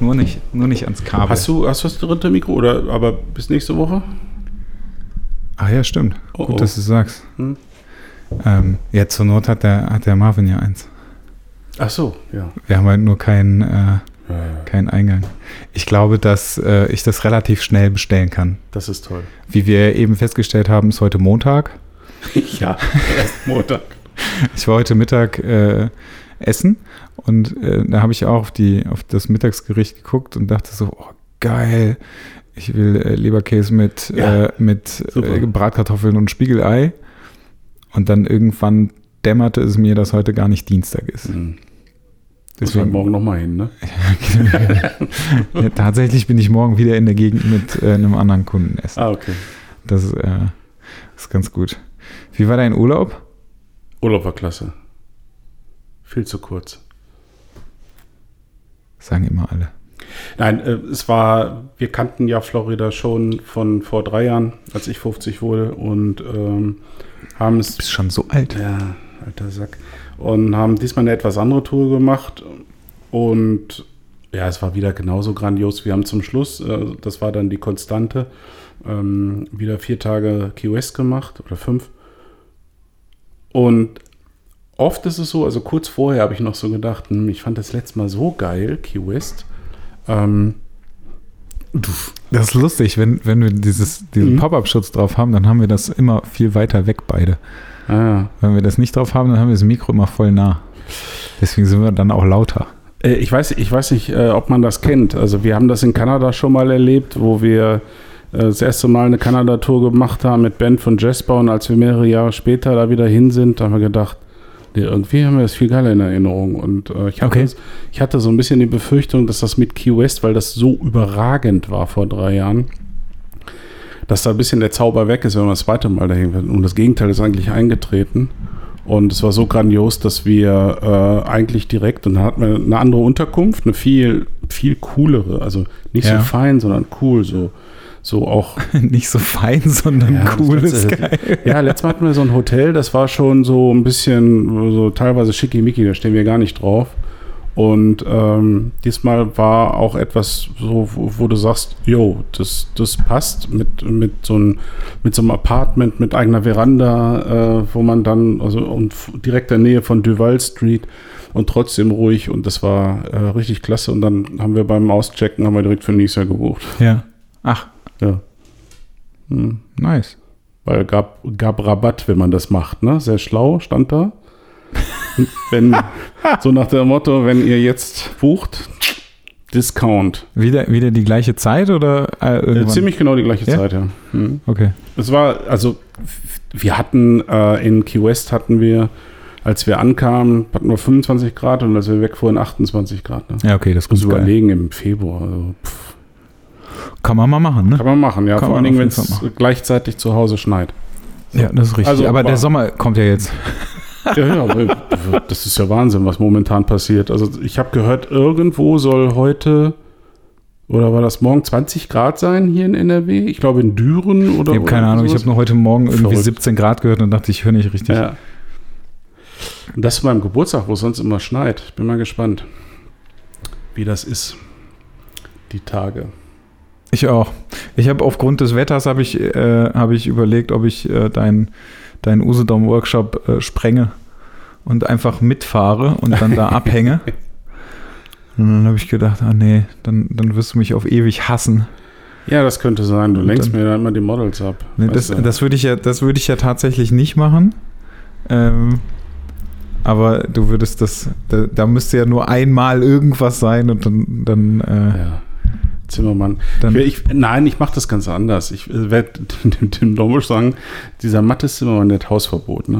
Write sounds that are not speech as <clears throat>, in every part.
Nur nicht, nur nicht ans Kabel. Hast du, hast du das dritte Mikro oder aber bis nächste Woche? Ach ja, stimmt. Oh, Gut, oh. dass du sagst. Hm. Ähm, ja, zur Not hat der, hat der Marvin ja eins. Ach so, ja. Wir haben halt nur keinen, äh, Ja, keinen Eingang. Ich glaube, dass äh, ich das relativ schnell bestellen kann. Das ist toll. Wie wir eben festgestellt haben, ist heute Montag. <laughs> ja, erst Montag. Ich war heute Mittag äh, essen und äh, da habe ich auch auf, die, auf das Mittagsgericht geguckt und dachte so, oh, geil, ich will äh, Leberkäse mit, Ja, äh, mit äh, Bratkartoffeln und Spiegelei. Und dann irgendwann dämmerte es mir, dass heute gar nicht Dienstag ist. Hm. Muss halt Deswegen, morgen nochmal hin, ne? <laughs> ja, tatsächlich bin ich morgen wieder in der Gegend mit äh, einem anderen Kunden essen. Ah, okay. Das ist, äh, ist ganz gut. Wie war dein Urlaub? Urlaub war klasse. Viel zu kurz. Sagen immer alle. Nein, äh, es war, wir kannten ja Florida schon von vor drei Jahren, als ich 50 wurde und ähm, haben es Du bist schon so alt. Ja, alter Sack. Und haben diesmal eine etwas andere Tour gemacht. Und ja, es war wieder genauso grandios. Wir haben zum Schluss, äh, das war dann die Konstante, ähm, wieder vier Tage Key West gemacht oder fünf. Und oft ist es so, also kurz vorher habe ich noch so gedacht, hm, ich fand das letzte Mal so geil, Key West. Ähm, Das ist lustig, wenn, wenn wir dieses, diesen Mhm. Pop-Up-Schutz drauf haben, dann haben wir das immer viel weiter weg beide. ah, Wenn wir das nicht drauf haben, dann haben wir das Mikro immer voll nah. Deswegen sind wir dann auch lauter. Äh, Ich weiß, ich weiß nicht, äh, ob man das kennt. Also wir haben das in Kanada schon mal erlebt, wo wir äh, das erste Mal eine Kanada-Tour gemacht haben mit Band von Jasper und als wir mehrere Jahre später da wieder hin sind, haben wir gedacht, irgendwie haben wir das viel geiler in Erinnerung. Und äh, ich, hatte, Okay. ich hatte so ein bisschen die Befürchtung, dass das mit Key West, weil das so überragend war vor drei Jahren, dass da ein bisschen der Zauber weg ist, wenn man das zweite Mal dahin wird. Und das Gegenteil ist eigentlich eingetreten. Und es war so grandios, dass wir äh, eigentlich direkt, und dann hatten wir eine andere Unterkunft, eine viel, viel coolere, also nicht Ja. so fein, sondern cool, so, so auch. <laughs> nicht so fein, sondern Ja, cool ist geil. Ja, letztes Mal hatten wir so ein Hotel, das war schon so ein bisschen, so teilweise schickimicki, da stehen wir gar nicht drauf. Und ähm, diesmal war auch etwas so, wo, wo du sagst, jo, das, das passt mit, mit, so ein, mit so einem Apartment, mit eigener Veranda, äh, wo man dann, also und direkt in der Nähe von Duval Street und trotzdem ruhig und das war äh, richtig klasse. Und dann haben wir beim Auschecken, haben wir direkt für Jahr gebucht. Ja. Ach, Ja. Hm. nice. Weil gab, gab Rabatt, wenn man das macht, ne? Sehr schlau, stand da. <laughs> wenn, so nach dem Motto, wenn ihr jetzt bucht, Discount. Wieder, wieder die gleiche Zeit oder äh, Äh, ziemlich genau die gleiche Ja? Zeit, ja. Hm. Okay. Es war, also, wir hatten äh, in Key West hatten wir, als wir ankamen, hatten wir 25 Grad und als wir wegfuhren 28 Grad. Ne? Ja, okay, das Ich muss überlegen im Februar. Also, pff, Kann man mal machen, ne? kann man machen, ja. Kann vor allen Dingen, wenn es gleichzeitig zu Hause schneit. Ja, das ist richtig. Also, aber der Sommer kommt ja jetzt. Ja, ja, aber das ist ja Wahnsinn, was momentan passiert. Also ich habe gehört, irgendwo soll heute oder war das morgen 20 Grad sein hier in NRW? Ich glaube in Düren oder Ich habe keine Ahnung. Ich habe nur heute Morgen irgendwie Verrückt. 17 Grad gehört und dachte, ich höre nicht richtig. Ja. Und das zu meinem Geburtstag, wo es sonst immer schneit. Ich bin mal gespannt, wie das ist. Die Tage. Ich auch. Ich habe aufgrund des Wetters habe ich, äh, habe ich überlegt, ob ich äh, deinen dein Usedom-Workshop äh, sprenge und einfach mitfahre und dann da <laughs> abhänge. Und dann habe ich gedacht, ah nee, dann, dann wirst du mich auf ewig hassen. Ja, das könnte sein. Du lenkst dann- mir dann immer die Models ab. Nee, das das würde ich, ja, das würde ich ja tatsächlich nicht machen. Ähm, aber du würdest das, da, da müsste ja nur einmal irgendwas sein und dann, dann, äh, ja. Zimmermann. dann Ich, nein, ich mache das ganz anders. Ich werde <laughs> dem, dem Domisch sagen, dieser Mattes Zimmermann hat Hausverbot. Ne?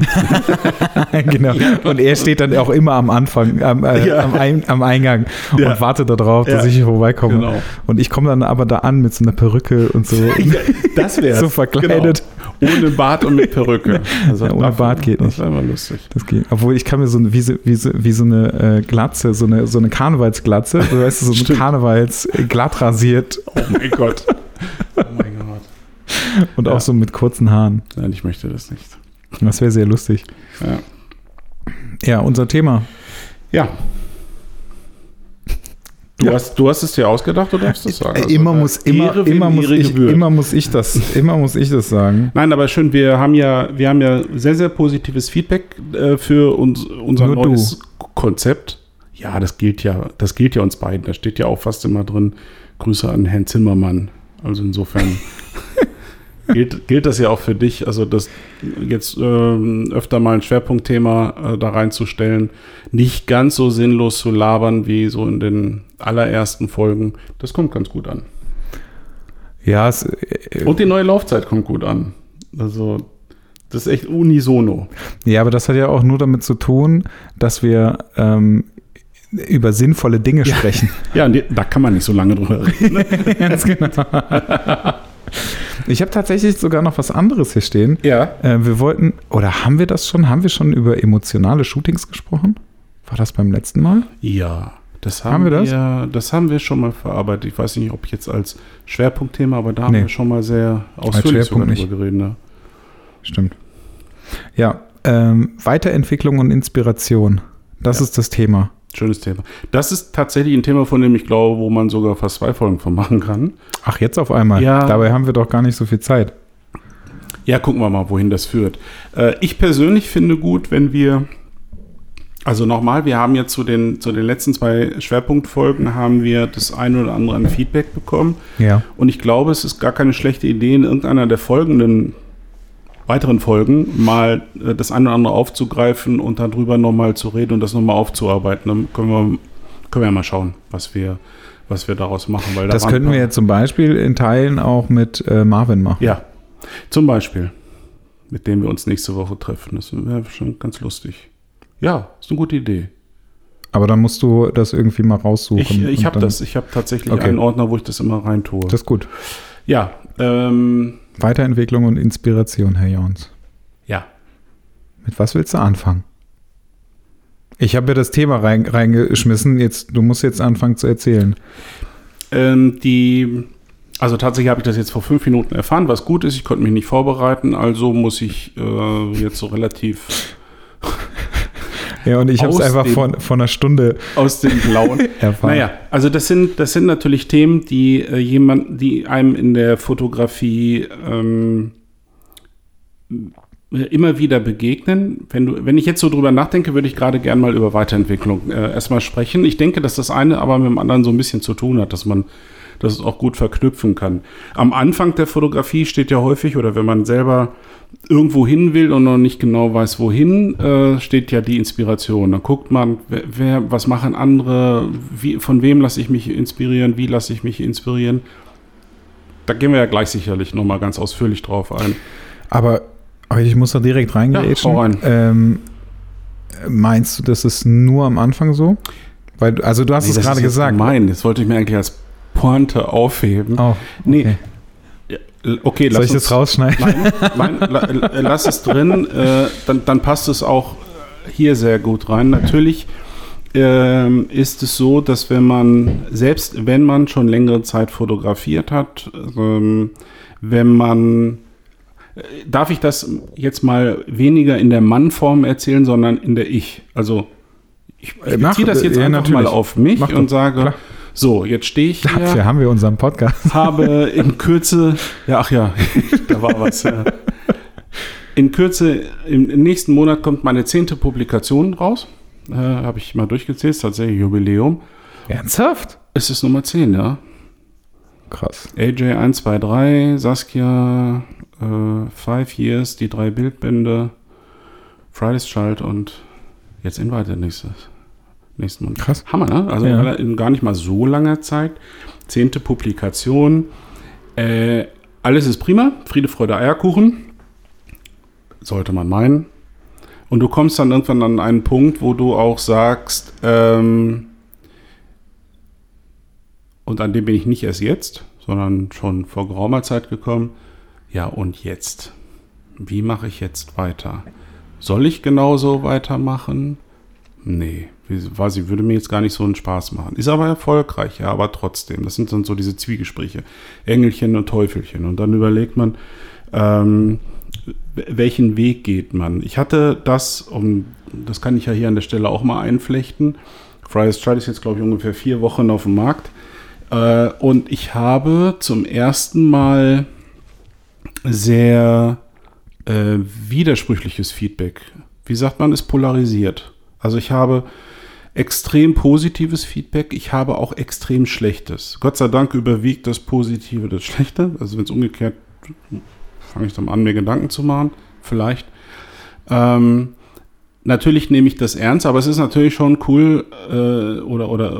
<laughs> genau. Und er steht dann auch immer am Anfang, am, äh, Ja. am, Ein, am Eingang Ja. und wartet darauf, dass ich vorbeikomme. Genau. Und ich komme dann aber da an mit so einer Perücke und so. <laughs> Das wäre So verkleidet. Genau. Ohne Bart und mit Perücke. <laughs> Also Ja, ohne Bart geht nicht. Das wäre mal lustig. Das geht. Obwohl ich kann mir so eine, wie so, wie so, wie so eine äh, Glatze, so eine, so eine Karnevalsglatze, du weißt, so Stimmt. Karnevals äh, glatt rasiert Oh mein Gott. <laughs> Oh mein Gott. und Ja. auch so mit kurzen Haaren. Nein, ich möchte das nicht. Das wäre sehr lustig. Ja. Ja, unser Thema. ja. Du Du hast, du hast es dir ausgedacht, du darfst es sagen. Also, immer muss, immer, immer, muss ich, immer muss ich das, <laughs> immer muss ich das sagen. Nein, aber schön, wir haben ja, wir haben ja sehr, sehr positives Feedback äh, für uns, unser Nur neues du. Konzept. Ja, das gilt ja, das gilt ja uns beiden. Da steht ja auch fast immer drin, Grüße an Herrn Zimmermann. Also insofern <laughs> gilt, gilt das ja auch für dich, also das jetzt äh, öfter mal ein Schwerpunktthema äh, da reinzustellen, nicht ganz so sinnlos zu labern wie so in den allerersten Folgen. Das kommt ganz gut an. Ja, es, äh, und die neue Laufzeit kommt gut an. Also das ist echt unisono. Ja, aber das hat ja auch nur damit zu tun, dass wir ähm, über sinnvolle Dinge sprechen. Ja, ja da kann man nicht so lange drüber reden. Ne? <laughs> Ganz genau. <laughs> Ich habe tatsächlich sogar noch was anderes hier stehen. Ja. Äh, wir wollten, oder haben wir das schon? Haben wir schon über emotionale Shootings gesprochen? War das beim letzten Mal? Ja. Das haben, haben wir das? Wir, das haben wir schon mal verarbeitet. Ich weiß nicht, ob jetzt als Schwerpunktthema, aber da nee. haben wir schon mal sehr ausführlich darüber geredet. Ne? Stimmt. Ja, ähm, Weiterentwicklung und Inspiration. Das ja. ist das Thema. Schönes Thema. Das ist tatsächlich ein Thema, von dem ich glaube, wo man sogar fast zwei Folgen von machen kann. Ach, jetzt auf einmal? Ja. Dabei haben wir doch gar nicht so viel Zeit. Ja, gucken wir mal, wohin das führt. Äh, ich persönlich finde gut, wenn wir, also nochmal, wir haben jetzt zu den, zu den letzten zwei Schwerpunktfolgen haben wir das eine oder andere an Feedback bekommen. Ja. Und ich glaube, es ist gar keine schlechte Idee, in irgendeiner der folgenden weiteren Folgen mal äh, das eine oder andere aufzugreifen und darüber nochmal zu reden und das nochmal aufzuarbeiten. Dann können wir, können wir ja mal schauen, was wir, was wir daraus machen. Weil das da könnten wir ja zum Beispiel in Teilen auch mit äh, Marvin machen. Ja, zum Beispiel. Mit dem wir uns nächste Woche treffen. Das wäre schon ganz lustig. Ja, ist eine gute Idee. Aber dann musst du das irgendwie mal raussuchen. Ich, ich habe das. Ich habe tatsächlich okay. einen Ordner, wo ich das immer rein tue. Das ist gut. Ja, ähm, Weiterentwicklung und Inspiration, Herr Jons. Ja. Mit was willst du anfangen? Ich habe ja das Thema rein, reingeschmissen. Jetzt, du musst jetzt anfangen zu erzählen. Ähm, die, also tatsächlich habe ich das jetzt vor fünf Minuten erfahren, was gut ist. Ich konnte mich nicht vorbereiten, also muss ich äh, jetzt so relativ ja, und ich habe es einfach von, von einer Stunde aus dem Blauen <laughs> erfahren. Naja, also das sind, das sind natürlich Themen, die äh, jemand, die einem in der Fotografie ähm, immer wieder begegnen. Wenn, du, wenn ich jetzt so drüber nachdenke, würde ich gerade gern mal über Weiterentwicklung äh, erstmal sprechen. Ich denke, dass das eine aber mit dem anderen so ein bisschen zu tun hat, dass man das auch gut verknüpfen kann. Am Anfang der Fotografie steht ja häufig, oder wenn man selber irgendwo hin will und noch nicht genau weiß, wohin, äh, steht ja die Inspiration. Dann guckt man, wer, wer was machen andere, wie, von wem lasse ich mich inspirieren, wie lasse ich mich inspirieren. Da gehen wir ja gleich sicherlich nochmal ganz ausführlich drauf ein. Aber, aber ich muss da direkt reingehen. Ja, rein. ähm, meinst du, das ist nur am Anfang so? Weil, also du hast nee, es gerade gesagt. Nein, das wollte ich mir eigentlich als Pointe aufheben. Oh, okay. Nee, Okay, Soll ich uns, das rausschneiden? Nein, nein la, lass es drin. <laughs> Äh, dann, dann, passt es auch hier sehr gut rein. Natürlich ähm, ist es so, dass wenn man, selbst wenn man schon längere Zeit fotografiert hat, ähm, wenn man äh, Darf ich das jetzt mal weniger in der Mann-Form erzählen, sondern in der Ich? Also ich, ich beziehe das jetzt ja, einfach natürlich. mal auf mich Mach und sage, klar. So, jetzt stehe ich hier. Dafür haben wir unseren Podcast. Habe in Kürze, ja, ach ja, da war was. Ja. In Kürze, im, nächsten Monat kommt meine zehnte Publikation raus. Äh, Habe ich mal durchgezählt, tatsächlich Jubiläum. Ernsthaft? Es ist Nummer 10, ja. Krass. AJ 123, Saskia, äh, Five Years, die drei Bildbände, Fridays Child und jetzt in weiter nächstes nächsten Monat. Krass. Hammer, ne? Also ja. in gar nicht mal so langer Zeit. Zehnte Publikation. Äh, alles ist prima. Friede, Freude, Eierkuchen. Sollte man meinen. Und du kommst dann irgendwann an einen Punkt, wo du auch sagst, ähm, und an dem bin ich nicht erst jetzt, sondern schon vor geraumer Zeit gekommen. Ja, und jetzt? Wie mache ich jetzt weiter? Soll ich genauso weitermachen? Nee, war, sie würde mir jetzt gar nicht so einen Spaß machen. Ist aber erfolgreich, ja, aber trotzdem. Das sind dann so diese Zwiegespräche. Engelchen und Teufelchen. Und dann überlegt man, ähm, welchen Weg geht man. Ich hatte das, um, das kann ich ja hier an der Stelle auch mal einflechten, Fry's Child ist jetzt, glaube ich, ungefähr vier Wochen auf dem Markt. Äh, und ich habe zum ersten Mal sehr äh, widersprüchliches Feedback. Wie sagt man, ist polarisiert. Also ich habe extrem positives Feedback, ich habe auch extrem schlechtes. Gott sei Dank überwiegt das Positive das Schlechte. Also wenn es umgekehrt, fange ich dann an, mir Gedanken zu machen, vielleicht. Ähm, natürlich nehme ich das ernst, aber es ist natürlich schon cool äh, oder, oder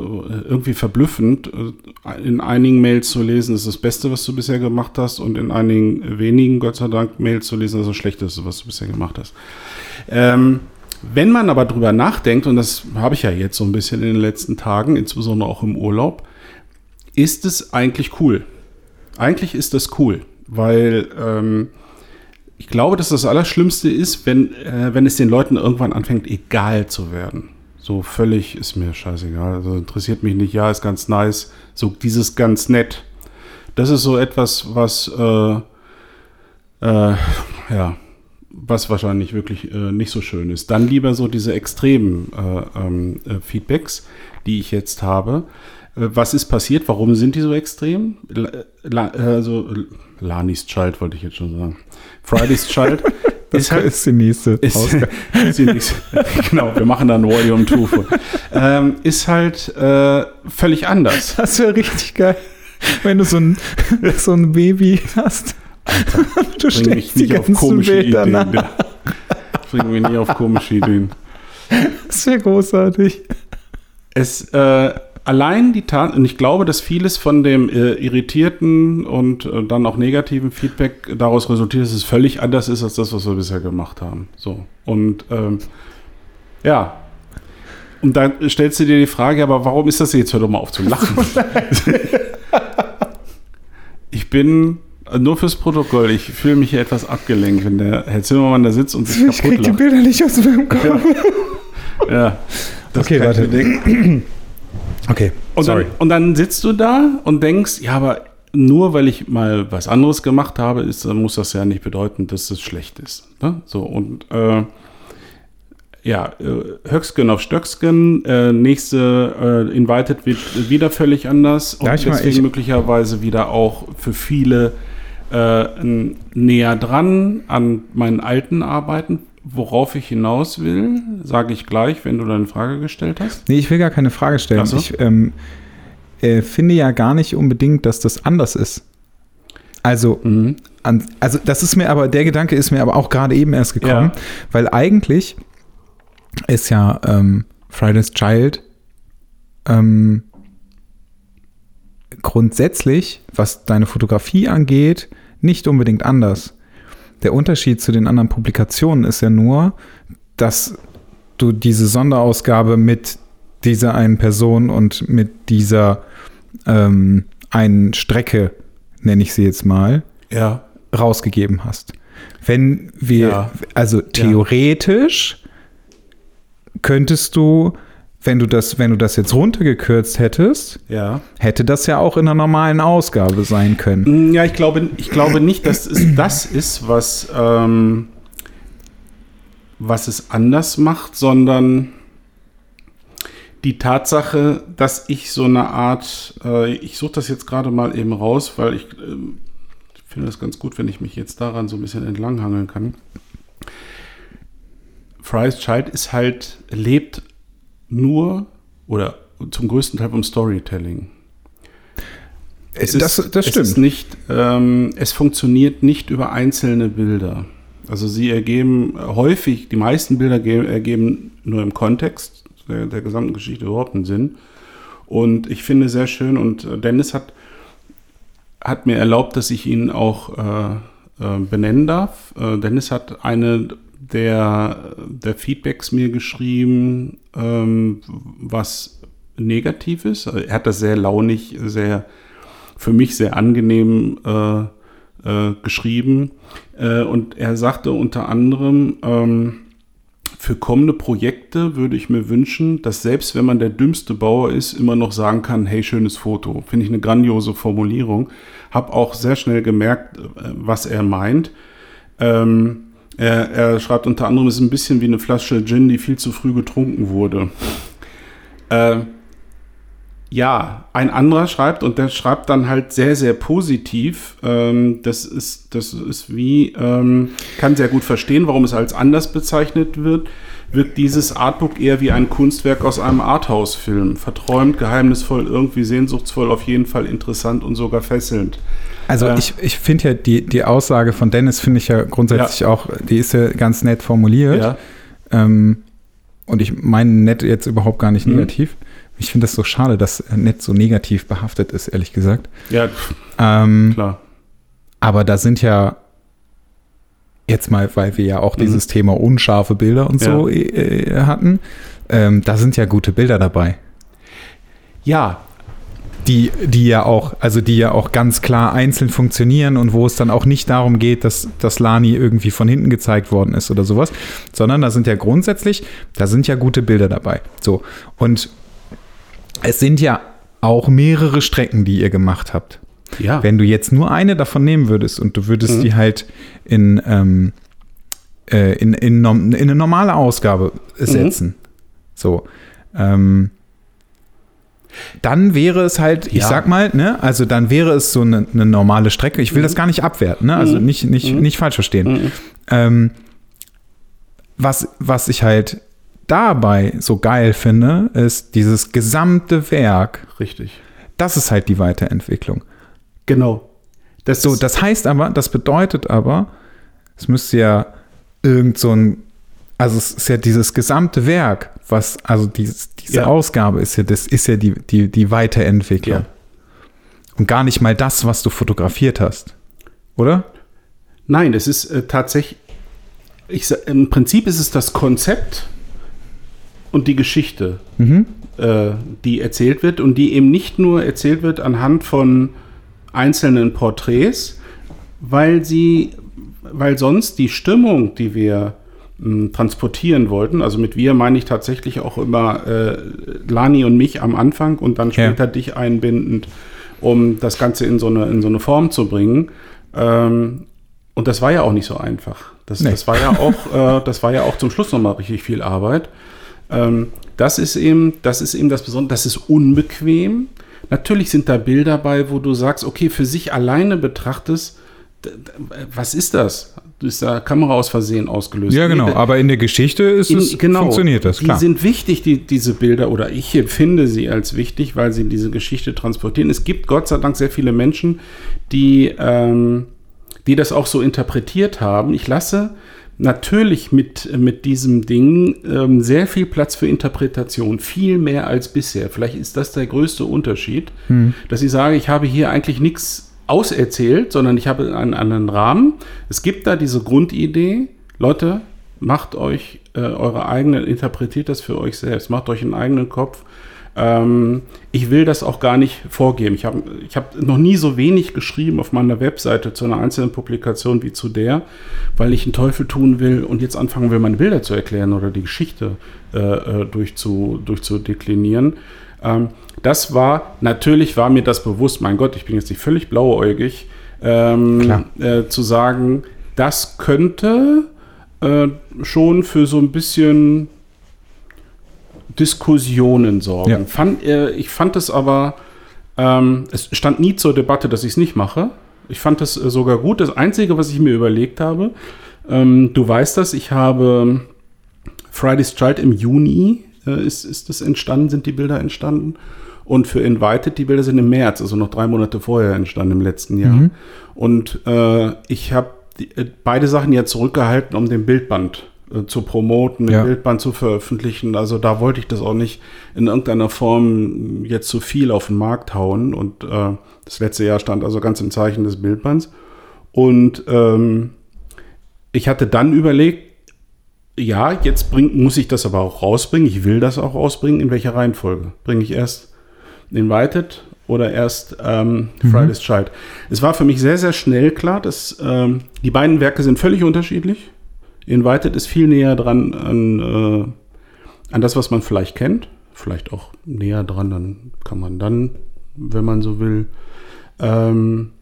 irgendwie verblüffend, äh, in einigen Mails zu lesen, das ist das Beste, was du bisher gemacht hast, und in einigen wenigen, Gott sei Dank, Mails zu lesen, das ist das Schlechteste, was du bisher gemacht hast. Ähm, wenn man aber drüber nachdenkt, und das habe ich ja jetzt so ein bisschen in den letzten Tagen, insbesondere auch im Urlaub, ist es eigentlich cool. Eigentlich ist das cool, weil ähm, ich glaube, dass das Allerschlimmste ist, wenn, äh, wenn es den Leuten irgendwann anfängt, egal zu werden. So völlig ist mir scheißegal. Also interessiert mich nicht, ja, ist ganz nice. So dieses ganz nett. Das ist so etwas, was, äh, äh, ja, was wahrscheinlich wirklich äh, nicht so schön ist. Dann lieber so diese extremen äh, ähm, äh, Feedbacks, die ich jetzt habe. Äh, was ist passiert? Warum sind die so extrem? La, also Lanis Child wollte ich jetzt schon sagen. Friday's Child <laughs> das ist, halt, ist die nächste. Ist, <laughs> ist die nächste. <laughs> genau, wir machen dann Volume 2. Ähm, ist halt äh, völlig anders. Das wäre richtig geil, wenn du so ein, so ein Baby hast. Alter, <laughs> du <laughs> bring mich nicht auf komische Ideen. Ja. Bring mich nicht auf komische Ideen. Das wäre großartig. Es, äh, allein die Tat, und ich glaube, dass vieles von dem äh, irritierten und äh, dann auch negativen Feedback daraus resultiert, dass es völlig anders ist als das, was wir bisher gemacht haben. So. Und ähm, ja. Und dann stellst du dir die Frage, aber warum ist das jetzt? Hör doch mal auf zu lachen. <laughs> ich bin nur fürs Protokoll, ich fühle mich hier etwas abgelenkt, wenn der Herr Zimmermann da sitzt und sich ich kaputt Ich krieg die Bilder nicht aus meinem Kopf. Ja, <laughs> ja das okay, warte. <clears throat> Okay, und sorry. Dann, und dann sitzt du da und denkst, ja, aber nur weil ich mal was anderes gemacht habe, ist, muss das ja nicht bedeuten, dass es schlecht ist. Ne? So, und äh, ja, äh, Höcksken auf Stöcksken, äh, nächste äh, Invited wird wieder völlig anders und deswegen möglicherweise wieder auch für viele äh, näher dran an meinen alten Arbeiten. Worauf ich hinaus will, sage ich gleich, wenn du deine Frage gestellt hast. Nee, ich will gar keine Frage stellen. So. Ich ähm, äh, finde ja gar nicht unbedingt, dass das anders ist. Also, mhm. an, also das ist mir aber, der Gedanke ist mir aber auch gerade eben erst gekommen, ja. weil eigentlich ist ja ähm, Friday's Child ähm, grundsätzlich, was deine Fotografie angeht, nicht unbedingt anders. Der Unterschied zu den anderen Publikationen ist ja nur, dass du diese Sonderausgabe mit dieser einen Person und mit dieser ähm, einen Strecke, nenne ich sie jetzt mal, ja. rausgegeben hast. Wenn wir, ja. also theoretisch ja. könntest du wenn du das, wenn du das jetzt runtergekürzt hättest, ja. hätte das ja auch in einer normalen Ausgabe sein können. Mm, ja, ich glaube, ich glaube nicht, dass es <clears throat> das ist, was, ähm, was es anders macht, sondern die Tatsache, dass ich so eine Art, äh, ich suche das jetzt gerade mal eben raus, weil ich äh, finde das ganz gut, wenn ich mich jetzt daran so ein bisschen entlanghangeln kann. Fry's Child ist halt, lebt nur oder zum größten Teil vom Storytelling. Es das, ist, das stimmt. Es, nicht, ähm, es funktioniert nicht über einzelne Bilder. Also sie ergeben häufig, die meisten Bilder ergeben nur im Kontext der, der gesamten Geschichte überhaupt einen Sinn. Und ich finde sehr schön, und Dennis hat, hat mir erlaubt, dass ich ihn auch äh, äh, benennen darf. Äh, Dennis hat eine der, der Feedbacks mir geschrieben, ähm, was negativ ist. Er hat das sehr launig, sehr für mich sehr angenehm äh, äh, geschrieben. Äh, und er sagte unter anderem, ähm, für kommende Projekte würde ich mir wünschen, dass selbst wenn man der dümmste Bauer ist, immer noch sagen kann, hey, schönes Foto. Finde ich eine grandiose Formulierung. Hab auch sehr schnell gemerkt, äh, was er meint. Ähm, er, er, schreibt unter anderem, es ist ein bisschen wie eine Flasche Gin, die viel zu früh getrunken wurde. Äh, ja, ein anderer schreibt und der schreibt dann halt sehr, sehr positiv. Ähm, das, ist, das ist wie, ähm, kann sehr gut verstehen, warum es als anders bezeichnet wird. Wirkt dieses Artbook eher wie ein Kunstwerk aus einem Arthouse-Film. Verträumt, geheimnisvoll, irgendwie sehnsuchtsvoll, auf jeden Fall interessant und sogar fesselnd. Also Äh. ich, ich finde ja die, die Aussage von Dennis finde ich ja grundsätzlich auch, die ist ja ganz nett formuliert. Ja, Ähm, und ich meine nett jetzt überhaupt gar nicht Mhm. negativ. Ich finde das so schade, dass nett so negativ behaftet ist, ehrlich gesagt. ja Ähm, klar. aber da sind ja jetzt mal, weil wir ja auch Mhm. dieses Thema unscharfe Bilder und so äh, hatten, ähm, da sind ja gute Bilder dabei. Ja, die, die ja auch, also die ja auch ganz klar einzeln funktionieren und wo es dann auch nicht darum geht, dass, dass Lani irgendwie von hinten gezeigt worden ist oder sowas, sondern da sind ja grundsätzlich, da sind ja gute Bilder dabei. So. Und es sind ja auch mehrere Strecken, die ihr gemacht habt. ja. Wenn du jetzt nur eine davon nehmen würdest und du würdest Mhm. die halt in, ähm, äh, in, in, in eine normale Ausgabe setzen, so, ähm, dann wäre es halt, ich Ja. sag mal, ne, also dann wäre es so eine, eine normale Strecke. Ich will das gar nicht abwerten, ne? Also Mhm. nicht, nicht, Mhm. nicht falsch verstehen. Mhm. Ähm, was, was ich halt dabei so geil finde, ist dieses gesamte Werk, Richtig. das ist halt die Weiterentwicklung. Genau. Das So, das heißt aber, das bedeutet aber, es müsste ja irgend so ein, also es ist ja dieses gesamte Werk, was, also dieses, diese Ja. Ausgabe ist ja, das ist ja die, die, die Weiterentwicklung. Ja. Und gar nicht mal das, was du fotografiert hast. Oder? Nein, es ist äh, tatsächlich, ich, im Prinzip ist es das Konzept und die Geschichte, Mhm. äh, die erzählt wird und die eben nicht nur erzählt wird anhand von einzelnen Porträts, weil sie, weil sonst die Stimmung, die wir transportieren wollten, also mit wir meine ich tatsächlich auch immer äh, Lani und mich am Anfang und dann Ja. später dich einbindend, um das Ganze in so eine, in so eine Form zu bringen. Ähm, und das war ja auch nicht so einfach. Das, Nee. das war ja auch, äh, das war ja auch zum Schluss nochmal richtig viel Arbeit. Ähm, das ist eben, das ist eben das Besondere, das ist unbequem. Natürlich sind da Bilder bei, wo du sagst, okay, für sich alleine betrachtest, was ist das? Ist da Kamera aus Versehen ausgelöst? Ja, genau. Aber in der Geschichte ist in, es, genau, funktioniert das, klar. Die sind wichtig, die, diese Bilder, oder ich empfinde sie als wichtig, weil sie diese Geschichte transportieren. Es gibt Gott sei Dank sehr viele Menschen, die, ähm, die das auch so interpretiert haben. Ich lasse natürlich mit, mit diesem Ding ähm, sehr viel Platz für Interpretation, viel mehr als bisher. Vielleicht ist das der größte Unterschied, Hm. dass ich sage, ich habe hier eigentlich nichts auserzählt, sondern ich habe einen anderen Rahmen. Es gibt da diese Grundidee, Leute, macht euch äh, eure eigene, interpretiert das für euch selbst, macht euch einen eigenen Kopf. Ähm, ich will das auch gar nicht vorgeben. Ich habe ich hab noch nie so wenig geschrieben auf meiner Webseite zu einer einzelnen Publikation wie zu der, weil ich einen Teufel tun will und jetzt anfangen will, meine Bilder zu erklären oder die Geschichte äh, äh, durchzu, durchzudeklinieren. Ähm, das war, natürlich war mir das bewusst, mein Gott, ich bin jetzt nicht völlig blauäugig, ähm, äh, zu sagen, das könnte äh, schon für so ein bisschen Diskussionen sorgen. Ja. Fand, äh, ich fand es aber, ähm, es stand nie zur Debatte, dass ich es nicht mache. Ich fand es äh, sogar gut. Das Einzige, was ich mir überlegt habe, ähm, du weißt das, ich habe Friday's Child im Juni äh, ist, ist das entstanden, sind die Bilder entstanden. Und für Invited, die Bilder sind im März, also noch drei Monate vorher entstanden im letzten Jahr. Mhm. Und äh, ich habe äh, beide Sachen ja zurückgehalten, um den Bildband äh, zu promoten, den Ja. Bildband zu veröffentlichen. Also da wollte ich das auch nicht in irgendeiner Form jetzt zu viel auf den Markt hauen. Und äh, das letzte Jahr stand also ganz im Zeichen des Bildbands. Und ähm, ich hatte dann überlegt, ja, jetzt bring, muss ich das aber auch rausbringen. Ich will das auch rausbringen. In welcher Reihenfolge? Bringe ich erst Invited oder erst ähm, Friday's Child? Es war für mich sehr, sehr schnell klar, dass ähm, die beiden Werke sind völlig unterschiedlich. Invited ist viel näher dran an, äh, an das, was man vielleicht kennt. Vielleicht auch näher dran, dann kann man dann, wenn man so will. Ähm,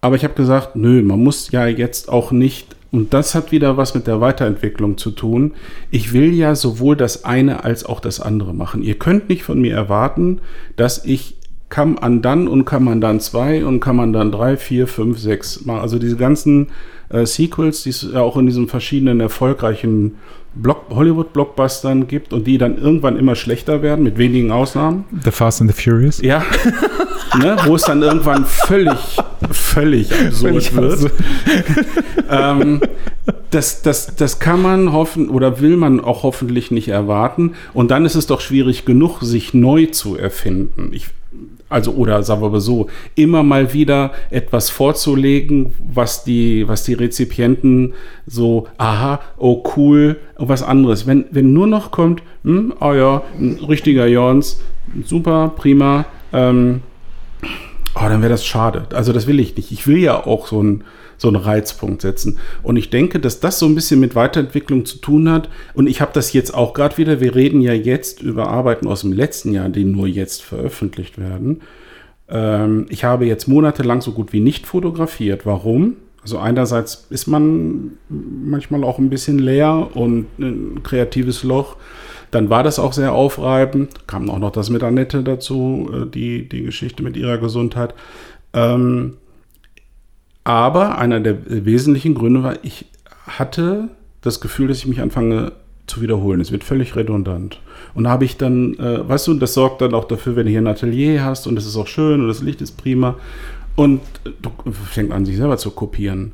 Aber ich habe gesagt, nö, man muss ja jetzt auch nicht, und das hat wieder was mit der Weiterentwicklung zu tun. Ich will ja sowohl das eine als auch das andere machen. Ihr könnt nicht von mir erwarten, dass ich kann man dann und kann man dann zwei und kann man dann drei, vier, fünf, sechs mal. Also diese ganzen äh, Sequels, die es ja auch in diesen verschiedenen erfolgreichen Block, Hollywood-Blockbustern gibt und die dann irgendwann immer schlechter werden, mit wenigen Ausnahmen. The Fast and the Furious. Ja. <laughs> ne, wo es dann irgendwann völlig, völlig absurd völlig wird. <laughs> ähm, das, das, das kann man hoffen oder will man auch hoffentlich nicht erwarten. Und dann ist es doch schwierig genug, sich neu zu erfinden. Ich, also oder sagen wir mal so, immer mal wieder etwas vorzulegen, was die, was die Rezipienten so, aha, oh cool, was anderes. Wenn, wenn nur noch kommt, hm, oh ja, ein richtiger Jons, super, prima, ähm, oh, dann wäre das schade. Also das will ich nicht. Ich will ja auch so ein so einen Reizpunkt setzen. Und ich denke, dass das so ein bisschen mit Weiterentwicklung zu tun hat. Und ich habe das jetzt auch gerade wieder. Wir reden ja jetzt über Arbeiten aus dem letzten Jahr, die nur jetzt veröffentlicht werden. Ähm, ich habe jetzt monatelang so gut wie nicht fotografiert. Warum? Also einerseits ist man manchmal auch ein bisschen leer und ein kreatives Loch. Dann war das auch sehr aufreibend. Kam auch noch das mit Annette dazu, äh, die, die Geschichte mit ihrer Gesundheit. Ähm, aber einer der wesentlichen Gründe war, ich hatte das Gefühl, dass ich mich anfange zu wiederholen. Es wird völlig redundant. Und da habe ich dann, äh, weißt du, das sorgt dann auch dafür, wenn du hier ein Atelier hast und es ist auch schön und das Licht ist prima. Und du fängst an, sich selber zu kopieren.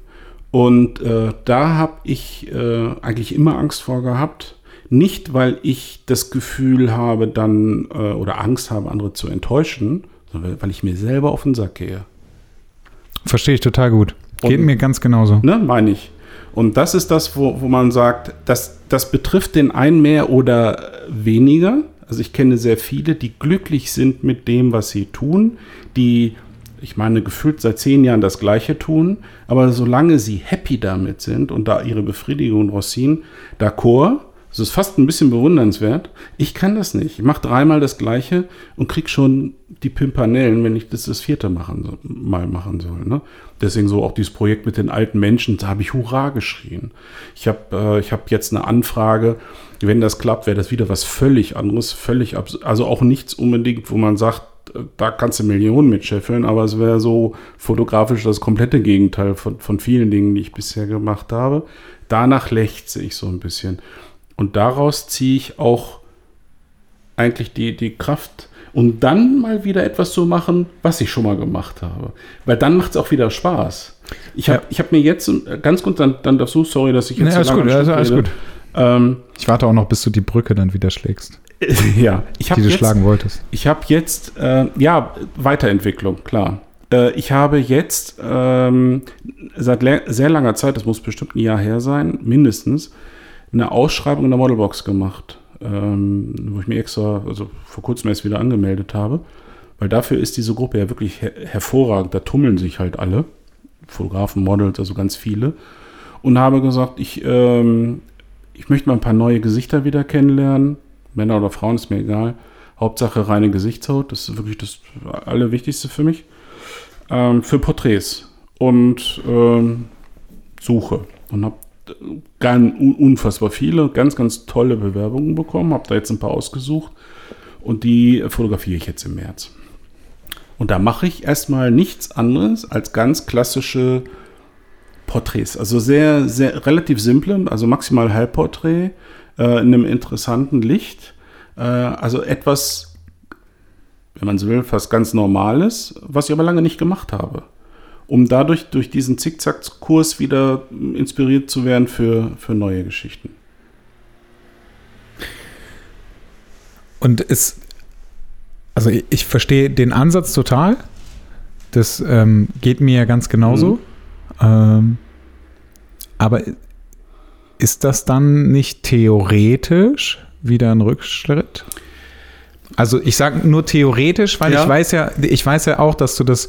Und äh, da habe ich äh, eigentlich immer Angst vor gehabt. Nicht, weil ich das Gefühl habe, dann äh, oder Angst habe, andere zu enttäuschen, sondern weil ich mir selber auf den Sack gehe. Verstehe ich total gut. Geht Und, mir ganz genauso. Ne, meine ich. Und das ist das, wo, wo man sagt, das, das betrifft den einen mehr oder weniger. Also ich kenne sehr viele, die glücklich sind mit dem, was sie tun, die, ich meine, gefühlt seit zehn Jahren das Gleiche tun, aber solange sie happy damit sind und da ihre Befriedigung ziehen, d'accord, das ist fast ein bisschen bewundernswert. Ich kann das nicht. Ich mache dreimal das Gleiche und krieg schon die Pimpanellen, wenn ich das das vierte machen, mal machen soll. Ne? Deswegen so auch dieses Projekt mit den alten Menschen, da habe ich Hurra geschrien. Ich habe äh, ich hab jetzt eine Anfrage, wenn das klappt, wäre das wieder was völlig anderes, völlig also auch nichts unbedingt, wo man sagt, äh, da kannst du Millionen mit scheffeln, aber es wäre so fotografisch das komplette Gegenteil von, von vielen Dingen, die ich bisher gemacht habe. Danach lechze ich so ein bisschen. Und daraus ziehe ich auch eigentlich die, die Kraft, um dann mal wieder etwas zu machen, was ich schon mal gemacht habe. Weil dann macht es auch wieder Spaß. Ich habe ja. hab mir jetzt ganz gut, dann, dann darfst du, sorry, dass ich jetzt nee, alles gut, also, alles gut. Ähm, ich warte auch noch, bis du die Brücke dann wieder schlägst. <laughs> ja, ich die du jetzt, schlagen wolltest. Ich habe jetzt, äh, ja, Weiterentwicklung, klar. Äh, ich habe jetzt ähm, seit sehr langer Zeit, das muss bestimmt ein Jahr her sein, mindestens, eine Ausschreibung in der Modelbox gemacht, ähm, wo ich mich extra, also vor kurzem erst wieder angemeldet habe. Weil dafür ist diese Gruppe ja wirklich her hervorragend. Da tummeln sich halt alle. Fotografen, Models, also ganz viele. Und habe gesagt, ich, ähm, ich möchte mal ein paar neue Gesichter wieder kennenlernen. Männer oder Frauen, ist mir egal. Hauptsache reine Gesichtshaut. Das ist wirklich das Allerwichtigste für mich. Ähm, für Porträts. Und ähm, Suche. Und habe ganz unfassbar viele, ganz, ganz tolle Bewerbungen bekommen, habe da jetzt ein paar ausgesucht und die fotografiere ich jetzt im März. Und da mache ich erstmal nichts anderes als ganz klassische Porträts. Also sehr, sehr relativ simple, also maximal Halbporträt äh, in einem interessanten Licht. Äh, also etwas, wenn man so will, fast ganz Normales, was ich aber lange nicht gemacht habe um dadurch durch diesen Zickzack-Kurs wieder inspiriert zu werden für, für neue Geschichten. Und es, also ich, ich verstehe den Ansatz total. Das ähm, geht mir ja ganz genauso. Mhm. Ähm, aber ist das dann nicht theoretisch wieder ein Rückschritt? Also ich sage nur theoretisch, weil ja. ich weiß ja, ich weiß ja auch, dass du das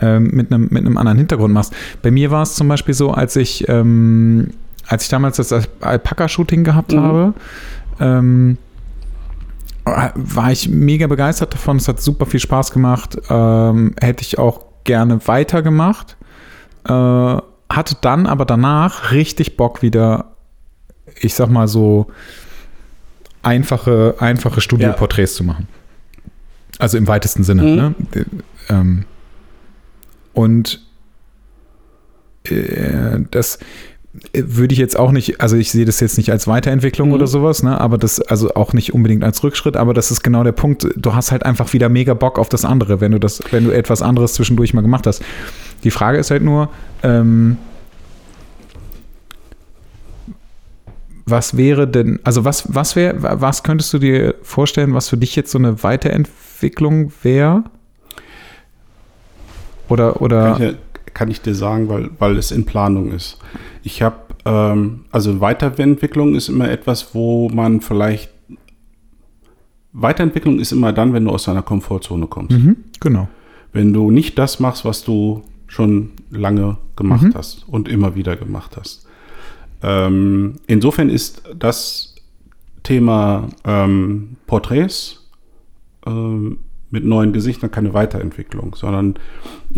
ähm, mit, einem, mit einem anderen Hintergrund machst. Bei mir war es zum Beispiel so, als ich, ähm, als ich damals das Alpaka-Shooting gehabt mhm. habe, ähm, war ich mega begeistert davon. Es hat super viel Spaß gemacht. Ähm, hätte ich auch gerne weitergemacht. äh, hatte dann aber danach richtig Bock wieder, ich sag mal so, einfache, einfache Studioporträts zu machen. Also im weitesten Sinne. Mhm. Ne? Ähm, und äh, das würde ich jetzt auch nicht, also ich sehe das jetzt nicht als Weiterentwicklung Mhm. oder sowas, ne? aber das, also auch nicht unbedingt als Rückschritt, aber das ist genau der Punkt. Du hast halt einfach wieder mega Bock auf das andere, wenn du das, wenn du etwas anderes zwischendurch mal gemacht hast. Die Frage ist halt nur, ähm, was wäre denn, also was, was wäre, was könntest du dir vorstellen, was für dich jetzt so eine Weiterentwicklung wäre? Oder, oder. Kann ich, kann ich dir sagen, weil, weil es in Planung ist. Ich habe, ähm, also Weiterentwicklung ist immer etwas, wo man vielleicht. Weiterentwicklung ist immer dann, wenn du aus deiner Komfortzone kommst. Mhm, genau. Wenn du nicht das machst, was du schon lange gemacht Mhm. hast und immer wieder gemacht hast. Ähm, insofern ist das Thema ähm, Porträts ähm, mit neuen Gesichtern keine Weiterentwicklung, sondern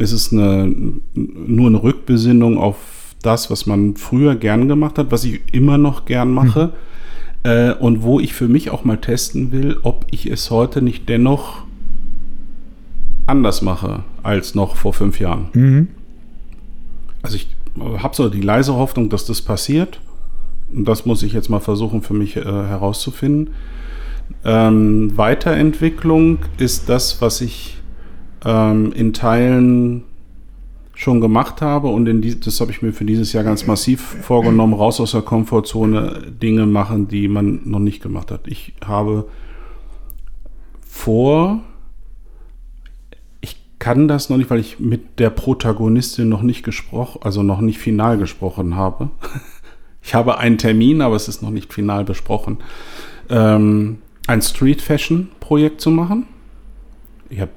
es ist eine, nur eine Rückbesinnung auf das, was man früher gern gemacht hat, was ich immer noch gern mache äh, und wo ich für mich auch mal testen will, ob ich es heute nicht dennoch anders mache als noch vor fünf Jahren. Mhm. Also ich habe so die leise Hoffnung, dass das passiert. Und das muss ich jetzt mal versuchen für mich äh, herauszufinden. Ähm, Weiterentwicklung ist das, was ich ähm, in Teilen schon gemacht habe und in die, das habe ich mir für dieses Jahr ganz massiv vorgenommen, raus aus der Komfortzone, Dinge machen, die man noch nicht gemacht hat. Ich habe vor, ich kann das noch nicht, weil ich mit der Protagonistin noch nicht gesprochen, also noch nicht final gesprochen habe. <laughs> Ich habe einen Termin, aber es ist noch nicht final besprochen, ähm, ein Street Fashion Projekt zu machen. Ich habe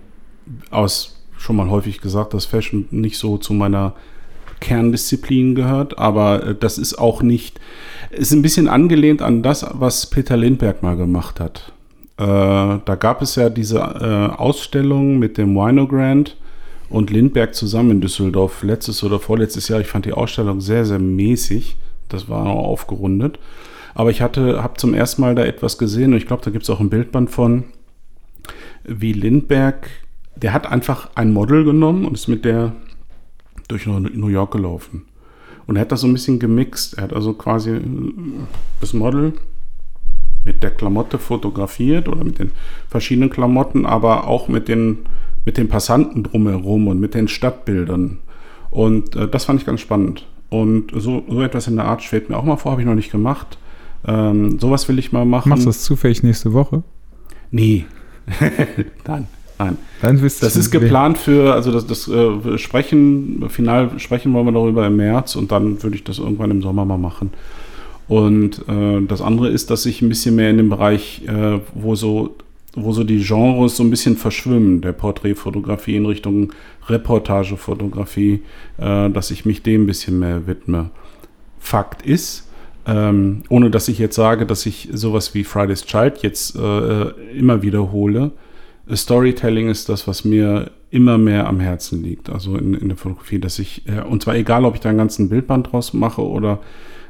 aus schon mal häufig gesagt, dass Fashion nicht so zu meiner Kerndisziplin gehört, aber äh, das ist auch nicht, ist ein bisschen angelehnt an das, was Peter Lindbergh mal gemacht hat. Äh, da gab es ja diese äh, Ausstellung mit dem Wino Grant und Lindbergh zusammen in Düsseldorf letztes oder vorletztes Jahr. Ich fand die Ausstellung sehr, sehr mäßig. Das war auch aufgerundet. Aber ich hatte, habe zum ersten Mal da etwas gesehen und ich glaube, da gibt es auch ein Bildband von, wie Lindbergh, der hat einfach ein Model genommen und ist mit der durch New York gelaufen. Und er hat das so ein bisschen gemixt. Er hat also quasi das Model mit der Klamotte fotografiert oder mit den verschiedenen Klamotten, aber auch mit den, mit den Passanten drumherum und mit den Stadtbildern. Und äh, das fand ich ganz spannend. Und so, so etwas in der Art schwebt mir auch mal vor, habe ich noch nicht gemacht. Ähm, sowas will ich mal machen. Machst du das zufällig nächste Woche? Nee. <laughs> nein, nein. Dann Das ist geplant für, also das, das äh, Sprechen, final sprechen wollen wir darüber im März und dann würde ich das irgendwann im Sommer mal machen. Und äh, das andere ist, dass ich ein bisschen mehr in dem Bereich, äh, wo so wo so die Genres so ein bisschen verschwimmen, der Porträtfotografie in Richtung Reportagefotografie, äh, dass ich mich dem ein bisschen mehr widme. Fakt ist, ähm, ohne dass ich jetzt sage, dass ich sowas wie Friday's Child jetzt äh, immer wiederhole, Storytelling ist das, was mir immer mehr am Herzen liegt, also in, in der Fotografie, dass ich, äh, und zwar egal, ob ich da einen ganzen Bildband draus mache oder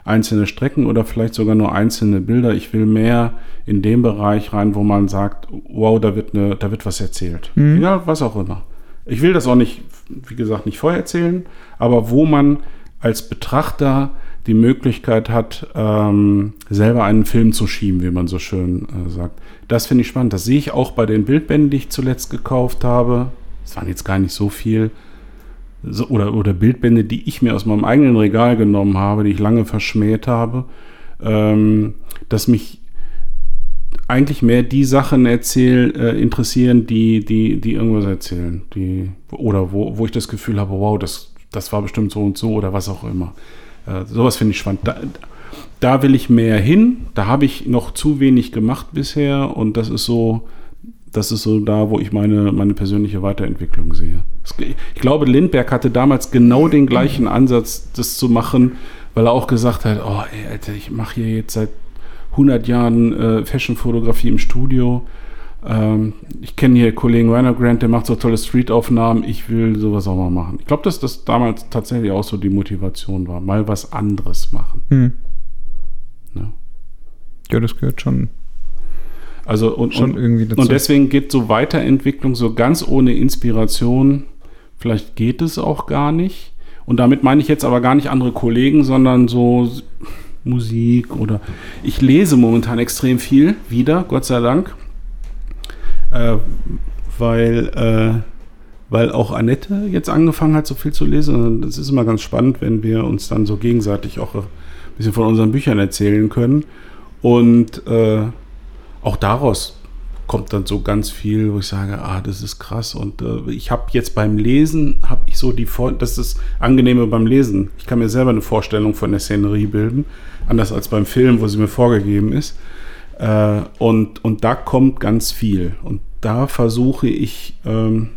einzelne Strecken oder vielleicht sogar nur einzelne Bilder, ich will mehr in den Bereich rein, wo man sagt, wow, da wird, eine, da wird was erzählt. Mhm. Egal, was auch immer. Ich will das auch nicht, wie gesagt, nicht vorher erzählen, aber wo man als Betrachter die Möglichkeit hat, ähm, selber einen Film zu schieben, wie man so schön äh, sagt. Das finde ich spannend. Das sehe ich auch bei den Bildbänden, die ich zuletzt gekauft habe. Es waren jetzt gar nicht so viel. So, oder, oder Bildbände, die ich mir aus meinem eigenen Regal genommen habe, die ich lange verschmäht habe, ähm, dass mich eigentlich mehr die Sachen erzählen, äh, interessieren, die, die, die irgendwas erzählen. Die, oder wo, wo ich das Gefühl habe, wow, das, das war bestimmt so und so oder was auch immer. Äh, sowas finde ich spannend. Da, da will ich mehr hin. Da habe ich noch zu wenig gemacht bisher und das ist so, das ist so da, wo ich meine, meine persönliche Weiterentwicklung sehe. Ich glaube, Lindbergh hatte damals genau den gleichen Ansatz, das zu machen, weil er auch gesagt hat, oh, ey, Alter, ich mache hier jetzt seit 100 Jahren äh, Fashion-Fotografie im Studio. Ähm, ich kenne hier Kollegen Rainer Grant, der macht so tolle Street-Aufnahmen, ich will sowas auch mal machen. Ich glaube, dass das damals tatsächlich auch so die Motivation war, mal was anderes machen. Hm. Ja. Ja, das gehört schon, Also und, schon und, irgendwie dazu. und deswegen geht so Weiterentwicklung so ganz ohne Inspiration, vielleicht geht es auch gar nicht. Und damit meine ich jetzt aber gar nicht andere Kollegen, sondern so Musik oder ich lese momentan extrem viel wieder, Gott sei Dank. Äh, weil, äh, weil auch Annette jetzt angefangen hat, so viel zu lesen. Und das ist immer ganz spannend, wenn wir uns dann so gegenseitig auch ein bisschen von unseren Büchern erzählen können. Und äh, auch daraus kommt dann so ganz viel, wo ich sage, ah, das ist krass. Und äh, ich habe jetzt beim Lesen, habe ich so die Vor das ist das Angenehme beim Lesen. Ich kann mir selber eine Vorstellung von der Szenerie bilden, anders als beim Film, wo sie mir vorgegeben ist. Äh, und, und da kommt ganz viel. Und da versuche ich, ähm,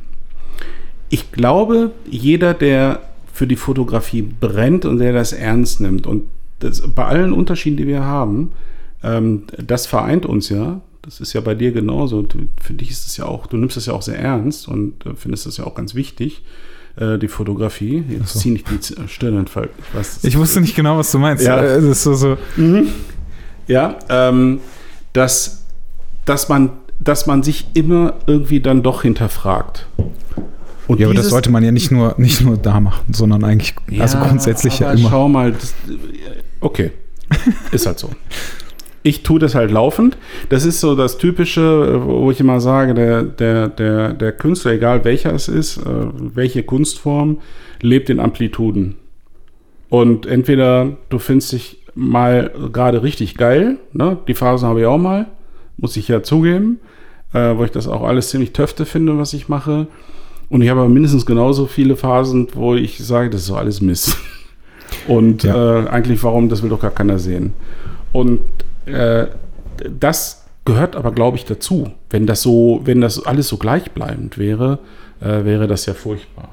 ich glaube, jeder, der für die Fotografie brennt und der das ernst nimmt und das, bei allen Unterschieden, die wir haben, ähm, das vereint uns ja. Das ist ja bei dir genauso. Du, für dich ist es ja auch, du nimmst es ja auch sehr ernst und äh, findest das ja auch ganz wichtig, äh, die Fotografie. Jetzt so. zieh nicht die Z- Stirn Fall. Ich, weiß, das ich wusste nicht genau, was du meinst. Ja. Äh, Das ist so, so. Ja, ähm, dass, dass, man, dass man sich immer irgendwie dann doch hinterfragt. Und Ja, aber das sollte man ja nicht nur, nicht nur da machen, sondern eigentlich, also grundsätzlich ja immer. Schau mal, das, okay, ist halt so. Ich tue das halt laufend. Das ist so das Typische, wo ich immer sage, der, der, der, der Künstler, egal welcher es ist, äh, welche Kunstform, lebt in Amplituden. Und entweder du findest dich mal gerade richtig geil, ne? die Phasen habe ich auch mal, muss ich ja zugeben, äh, wo ich das auch alles ziemlich töfte finde, was ich mache. Und ich habe aber mindestens genauso viele Phasen, wo ich sage, das ist doch alles Mist. <laughs> Und Ja. äh, eigentlich, warum, das will doch gar keiner sehen. Und äh, das gehört aber, glaube ich, dazu. Wenn das so, wenn das alles so gleichbleibend wäre, äh, wäre das ja furchtbar.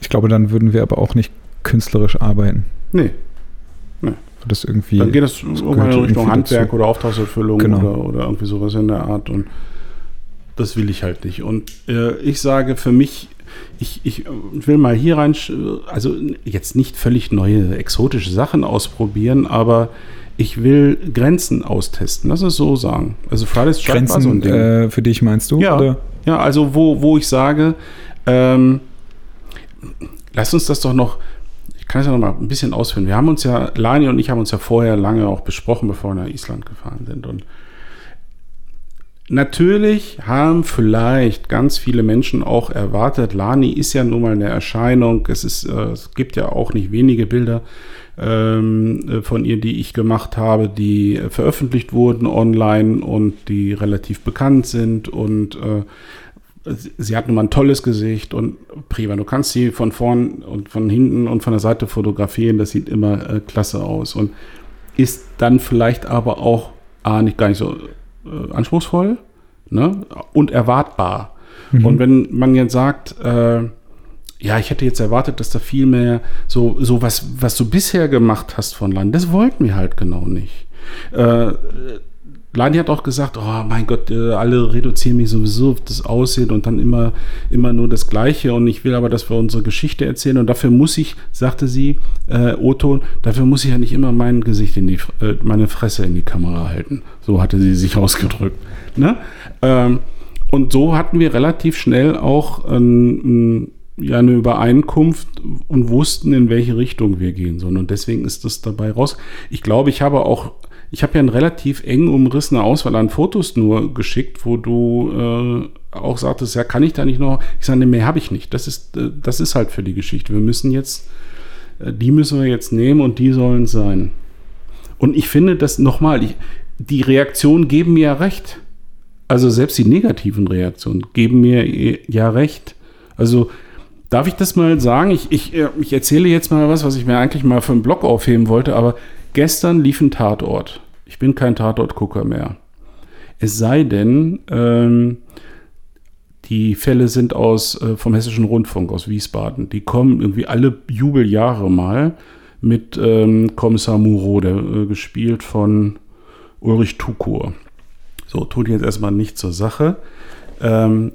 Ich glaube, dann würden wir aber auch nicht künstlerisch arbeiten. Nee, Das irgendwie. dann geht das irgendwann in Richtung Handwerk dazu. oder Auftragserfüllung Genau. oder, oder irgendwie sowas in der Art. Und das will ich halt nicht. Und äh, ich sage für mich, ich, ich will mal hier rein, also jetzt nicht völlig neue, exotische Sachen ausprobieren, aber ich will Grenzen austesten. Lass es so sagen. Also Fridays for war so ein Grenzen Ding. äh, für dich meinst du? Ja. Oder? Ja, also wo, wo ich sage, ähm, lass uns das doch noch, ich kann es ja noch mal ein bisschen ausführen. Wir haben uns ja, Lani und ich haben uns ja vorher lange auch besprochen, bevor wir nach Island gefahren sind. Und natürlich haben vielleicht ganz viele Menschen auch erwartet, Lani ist ja nun mal eine Erscheinung. Es, ist, äh, es gibt ja auch nicht wenige Bilder ähm, äh, von ihr, die ich gemacht habe, die veröffentlicht wurden online und die relativ bekannt sind und äh, sie- hat nun mal ein tolles Gesicht und prima. Du kannst sie von vorn und von hinten und von der Seite fotografieren. Das sieht immer äh, klasse aus und ist dann vielleicht aber auch ah, nicht gar nicht so äh, anspruchsvoll ne? und erwartbar. Und wenn man jetzt sagt, äh, ja, ich hätte jetzt erwartet, dass da viel mehr so, so was, was du bisher gemacht hast von Land, das wollten wir halt genau nicht. Äh, Lani hat auch gesagt, oh mein Gott, äh, alle reduzieren mich sowieso auf das Aussehen und dann immer, immer nur das Gleiche und ich will aber, dass wir unsere Geschichte erzählen und dafür muss ich, sagte sie, äh, Otto, dafür muss ich ja nicht immer mein Gesicht in die, äh, meine Fresse in die Kamera halten. So hatte sie sich <laughs> ausgedrückt. Ne? Ähm, und so hatten wir relativ schnell auch ein, ja, eine Übereinkunft und wussten, in welche Richtung wir gehen sollen. Und deswegen ist das dabei raus. Ich glaube, ich habe auch, ich habe ja eine relativ eng umrissene Auswahl an Fotos nur geschickt, wo du äh, auch sagtest, ja, kann ich da nicht noch? Ich sage, nee, mehr habe ich nicht. Das ist, äh, das ist halt für die Geschichte. Wir müssen jetzt, äh, die müssen wir jetzt nehmen und die sollen sein. Und ich finde das nochmal, die Reaktionen geben mir ja recht. Also selbst die negativen Reaktionen geben mir eh- ja recht. Also darf ich das mal sagen? Ich, ich, äh, ich erzähle jetzt mal was, was ich mir eigentlich mal für einen Blog aufheben wollte, aber gestern lief ein Tatort. Ich bin kein Tatortgucker mehr. Es sei denn, ähm, die Fälle sind aus äh, vom Hessischen Rundfunk aus Wiesbaden. Die kommen irgendwie alle Jubeljahre mal mit ähm, Kommissar Muro, der äh, gespielt von Ulrich Tukur. So, tut jetzt erstmal nicht zur Sache. Ähm,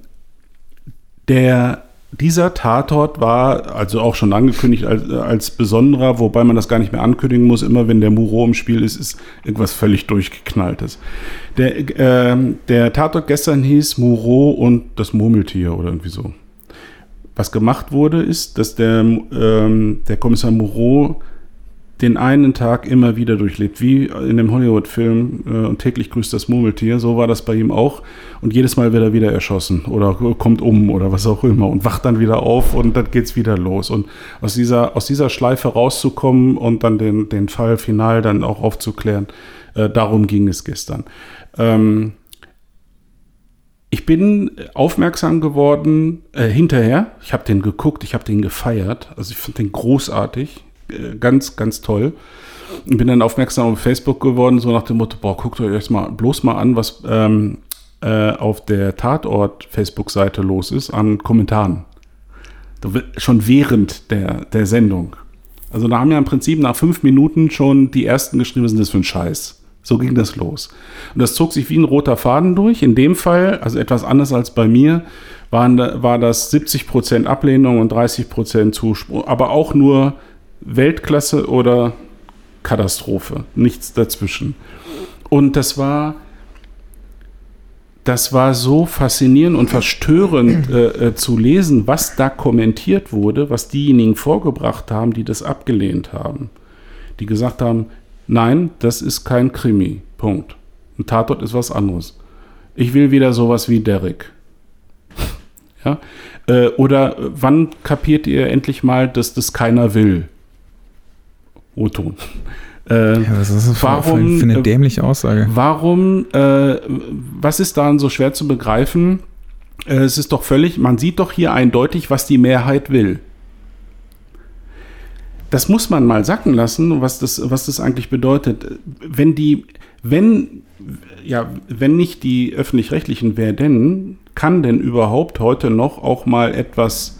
der, dieser Tatort war also auch schon angekündigt als, als besonderer, wobei man das gar nicht mehr ankündigen muss. Immer wenn der Muro im Spiel ist, ist irgendwas völlig durchgeknalltes. Der, äh, der Tatort gestern hieß Muro und das Murmeltier oder irgendwie so. Was gemacht wurde, ist, dass der, ähm, der Kommissar Moreau den einen Tag immer wieder durchlebt, wie in dem Hollywood-Film äh, und täglich grüßt das Murmeltier. So war das bei ihm auch. Und jedes Mal wird er wieder erschossen oder kommt um oder was auch immer und wacht dann wieder auf und dann geht's wieder los. Und aus dieser, aus dieser Schleife rauszukommen und dann den, den Fall final dann auch aufzuklären, äh, darum ging es gestern. Ähm, ich bin aufmerksam geworden äh, hinterher. Ich habe den geguckt, ich habe den gefeiert. Also ich fand den großartig, ganz, ganz toll. Und bin dann aufmerksam auf Facebook geworden, so nach dem Motto, boah, guckt euch erst mal bloß mal an, was ähm, äh, auf der Tatort-Facebook-Seite los ist an Kommentaren. Schon während der, der Sendung. Also da haben ja im Prinzip nach fünf Minuten schon die ersten geschrieben, was ist das für ein Scheiß? So ging das los. Und das zog sich wie ein roter Faden durch. In dem Fall, also etwas anders als bei mir, waren, war das 70% Ablehnung und 30% Zuspruch. Aber auch nur Weltklasse oder Katastrophe. Nichts dazwischen. Und das war, das war so faszinierend und verstörend äh, äh, zu lesen, was da kommentiert wurde, was diejenigen vorgebracht haben, die das abgelehnt haben. Die gesagt haben, Nein, das ist kein Krimi. Punkt. Ein Tatort ist was anderes. Ich will wieder sowas wie Derek. ja? Äh, oder wann kapiert ihr endlich mal, dass das keiner will? O-Ton. Äh, ja, was ist das warum, für eine äh, dämliche Aussage? Warum, äh, was ist daran so schwer zu begreifen? Äh, es ist doch völlig, man sieht doch hier eindeutig, was die Mehrheit will das muss man mal sacken lassen, was das, was das eigentlich bedeutet. Wenn die, wenn, ja, wenn nicht die öffentlich-rechtlichen, wer denn, kann denn überhaupt heute noch auch mal etwas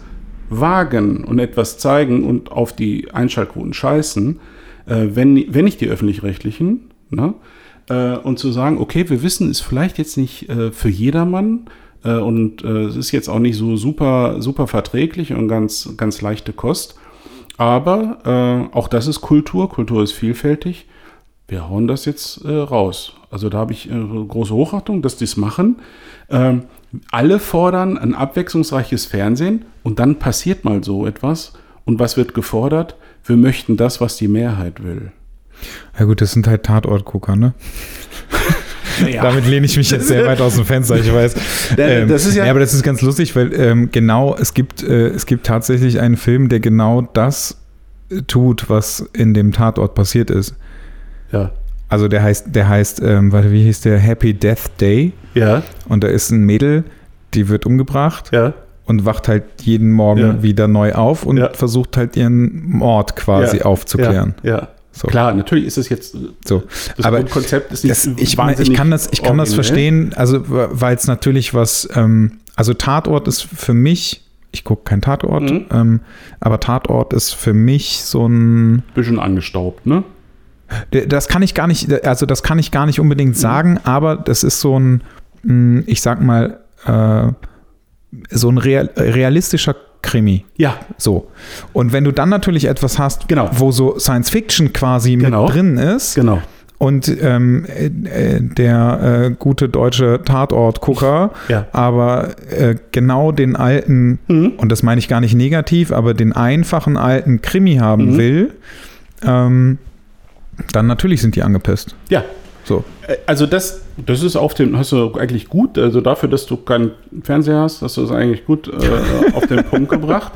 wagen und etwas zeigen und auf die Einschaltquoten scheißen, äh, wenn, wenn nicht die öffentlich-rechtlichen, ne? Äh, und zu sagen, okay, wir wissen, ist vielleicht jetzt nicht äh, für jedermann, äh, und äh, es ist jetzt auch nicht so super, super verträglich und ganz, ganz leichte Kost. Aber äh, auch das ist Kultur. Kultur ist vielfältig. Wir hauen das jetzt raus. Also da habe ich große Hochachtung, dass die es machen. Ähm, alle fordern ein abwechslungsreiches Fernsehen und dann passiert mal so etwas. Und was wird gefordert? Wir möchten das, was die Mehrheit will. Ja gut, das sind halt Tatortgucker, ne? <laughs> Ja. Damit lehne ich mich jetzt sehr weit aus dem Fenster, ich weiß. <laughs> Ähm, das ist ja, ja, aber das ist ganz lustig, weil ähm, genau, es gibt, äh, es gibt tatsächlich einen Film, der genau das tut, was in dem Tatort passiert ist. Ja. Also der heißt, der heißt, ähm, warte, wie hieß der? Happy Death Day. Ja. Und da ist ein Mädel, die wird umgebracht. Ja. Und wacht halt jeden Morgen ja. wieder neu auf und ja. versucht halt ihren Mord quasi ja. aufzuklären. Ja. So. Klar, natürlich ist es jetzt so. Das aber Konzept ist nicht das, ich, ich kann das, ich kann das verstehen, also weil es natürlich was, ähm, also Tatort ist für mich, ich gucke kein Tatort, mhm. ähm, aber Tatort ist für mich so ein bisschen angestaubt, ne? Das kann ich gar nicht, also das kann ich gar nicht unbedingt sagen, aber das ist so ein, hm, ich sag mal, äh, so ein real, realistischer Krimi. Ja. So. Und wenn du dann natürlich etwas hast, genau. wo so Science Fiction quasi genau. mit drin ist. Genau. Und ähm, äh, der äh, gute deutsche Tatort-Gucker, ja. aber äh, genau den alten, mhm. und das meine ich gar nicht negativ, aber den einfachen alten Krimi haben mhm. will, ähm, dann natürlich sind die angepisst. Ja, so. Äh, also das, das ist auf dem, hast du eigentlich gut, also dafür, dass du keinen Fernseher hast, hast du es eigentlich gut äh, <laughs> auf den Punkt gebracht.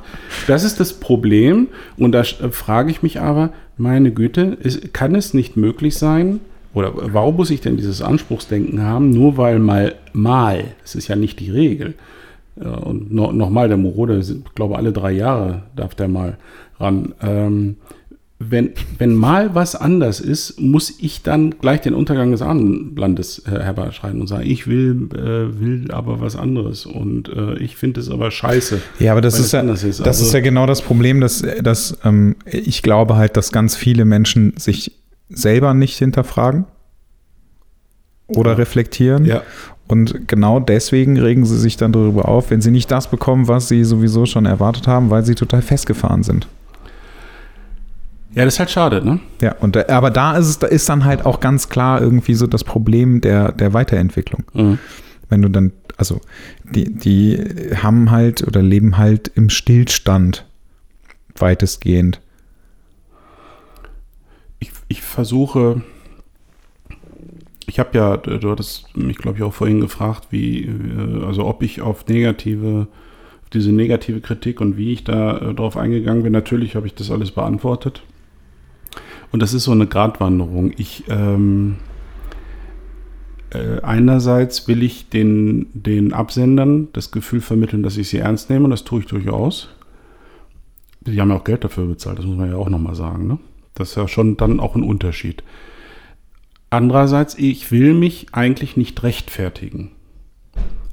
Das ist das Problem und da äh, frage ich mich aber, meine Güte, ist, kann es nicht möglich sein, oder warum muss ich denn dieses Anspruchsdenken haben, nur weil mal, mal, das ist ja nicht die Regel, und no, nochmal, der Morode, ich glaube, alle drei Jahre darf der mal ran. Ähm, wenn, wenn mal was anders ist, muss ich dann gleich den Untergang des Abendlandes äh, herbeischreien und sagen, ich will, äh, will aber was anderes und äh, ich finde es aber scheiße. Ja, aber das, ist ja, ist. das also, ist ja genau das Problem, dass, dass ähm, ich glaube halt, dass ganz viele Menschen sich selber nicht hinterfragen. oder reflektieren. Ja. Und genau deswegen regen sie sich dann darüber auf, wenn sie nicht das bekommen, was sie sowieso schon erwartet haben, weil sie total festgefahren sind. Ja, das ist halt schade, ne? Ja, und aber da ist es, da ist dann halt auch ganz klar irgendwie so das Problem der, der Weiterentwicklung. Mhm. Wenn du dann, also die, die haben halt oder leben halt im Stillstand weitestgehend. Ich, ich versuche, ich habe ja, du hattest mich, glaube ich, auch vorhin gefragt, wie, äh, also ob ich auf negative, diese negative Kritik und wie ich da äh, drauf eingegangen bin. Natürlich habe ich das alles beantwortet. Und das ist so eine Gratwanderung. Ich, ähm, äh, einerseits will ich den, den Absendern das Gefühl vermitteln, dass ich sie ernst nehme und das tue ich durchaus. Die haben ja auch Geld dafür bezahlt, das muss man ja auch nochmal sagen. Ne? Das ist ja schon dann auch ein Unterschied. Andererseits, ich will mich eigentlich nicht rechtfertigen.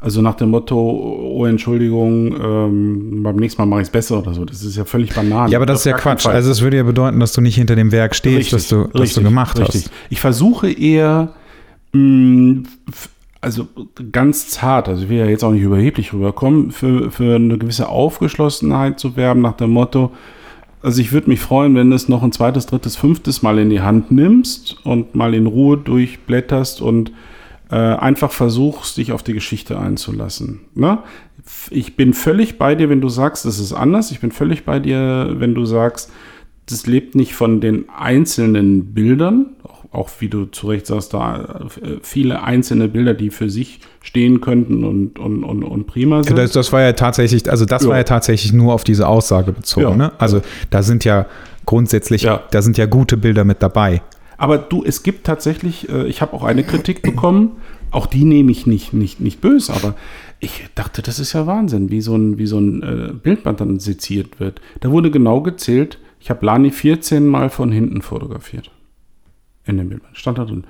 Also nach dem Motto, oh Entschuldigung, ähm, beim nächsten Mal mache ich es besser oder so. Das ist ja völlig banal. Ja, aber das ist ja Quatsch. Also es würde ja bedeuten, dass du nicht hinter dem Werk stehst, Richtig, das, du, das richtig, du gemacht richtig. hast. Ich versuche eher, mh, f- also ganz zart, also ich will ja jetzt auch nicht überheblich rüberkommen, für, für eine gewisse Aufgeschlossenheit zu werben nach dem Motto, also ich würde mich freuen, wenn du es noch ein zweites, drittes, fünftes Mal in die Hand nimmst und mal in Ruhe durchblätterst und äh, einfach versuchst, dich auf die Geschichte einzulassen. Ne? Ich bin völlig bei dir, wenn du sagst, das ist anders. Ich bin völlig bei dir, wenn du sagst, das lebt nicht von den einzelnen Bildern, auch, auch wie du zu Recht sagst, da äh, viele einzelne Bilder, die für sich stehen könnten und, und, und, und prima sind. Das, das war ja tatsächlich, also das Ja. war ja tatsächlich nur auf diese Aussage bezogen. Ja. Ne? Also da sind ja grundsätzlich, Ja. da sind ja gute Bilder mit dabei. Aber du, es gibt tatsächlich, äh, ich habe auch eine Kritik bekommen, auch die nehme ich nicht, nicht, nicht böse, aber ich dachte, das ist ja Wahnsinn, wie so ein, wie so ein äh, Bildband dann seziert wird. Da wurde genau gezählt, ich habe Lani 14 Mal von hinten fotografiert. In dem Bildband. Stand da drin.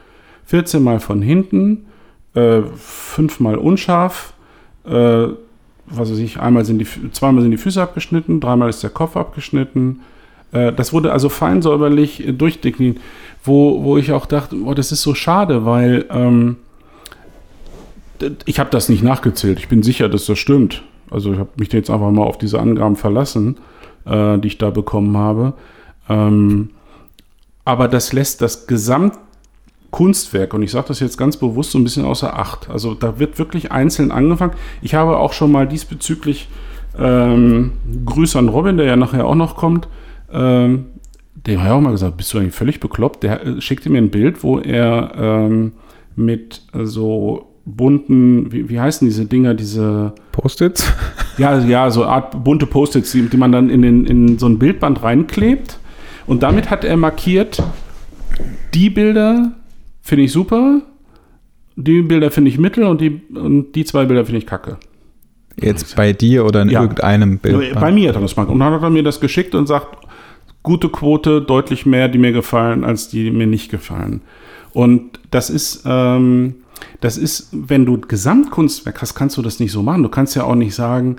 14 Mal von hinten, äh, fünfmal unscharf, äh, was weiß ich, einmal sind die, zweimal sind die Füße abgeschnitten, dreimal ist der Kopf abgeschnitten. Äh, das wurde also fein säuberlich äh, durchdekliniert, wo, wo ich auch dachte, oh, das ist so schade, weil ähm, ich habe das nicht nachgezählt. Ich bin sicher, dass das stimmt. Also ich habe mich jetzt einfach mal auf diese Angaben verlassen, äh, die ich da bekommen habe. Ähm, aber das lässt das Gesamtkunstwerk, und ich sage das jetzt ganz bewusst so ein bisschen außer Acht. Also da wird wirklich einzeln angefangen. Ich habe auch schon mal diesbezüglich ähm, Grüße an Robin, der ja nachher auch noch kommt. Ähm, dem habe ich auch mal gesagt, bist du eigentlich völlig bekloppt? Der äh, schickte mir ein Bild, wo er ähm, mit äh, so bunten, wie, wie heißen diese Dinger, diese Post-its? <laughs> ja, ja, so Art bunte Post-its, die, die man dann in, den, in so ein Bildband reinklebt. Und damit hat er markiert, die Bilder finde ich super, die Bilder finde ich mittel und die, und die zwei Bilder finde ich kacke. Jetzt bei dir oder in Ja. irgendeinem Bild? Bei mir hat er das mal. Und dann hat er mir das geschickt und sagt, gute Quote, deutlich mehr, die mir gefallen, als die mir nicht gefallen. Und das ist, ähm, das ist, wenn du Gesamtkunstwerk hast, kannst du das nicht so machen. Du kannst ja auch nicht sagen,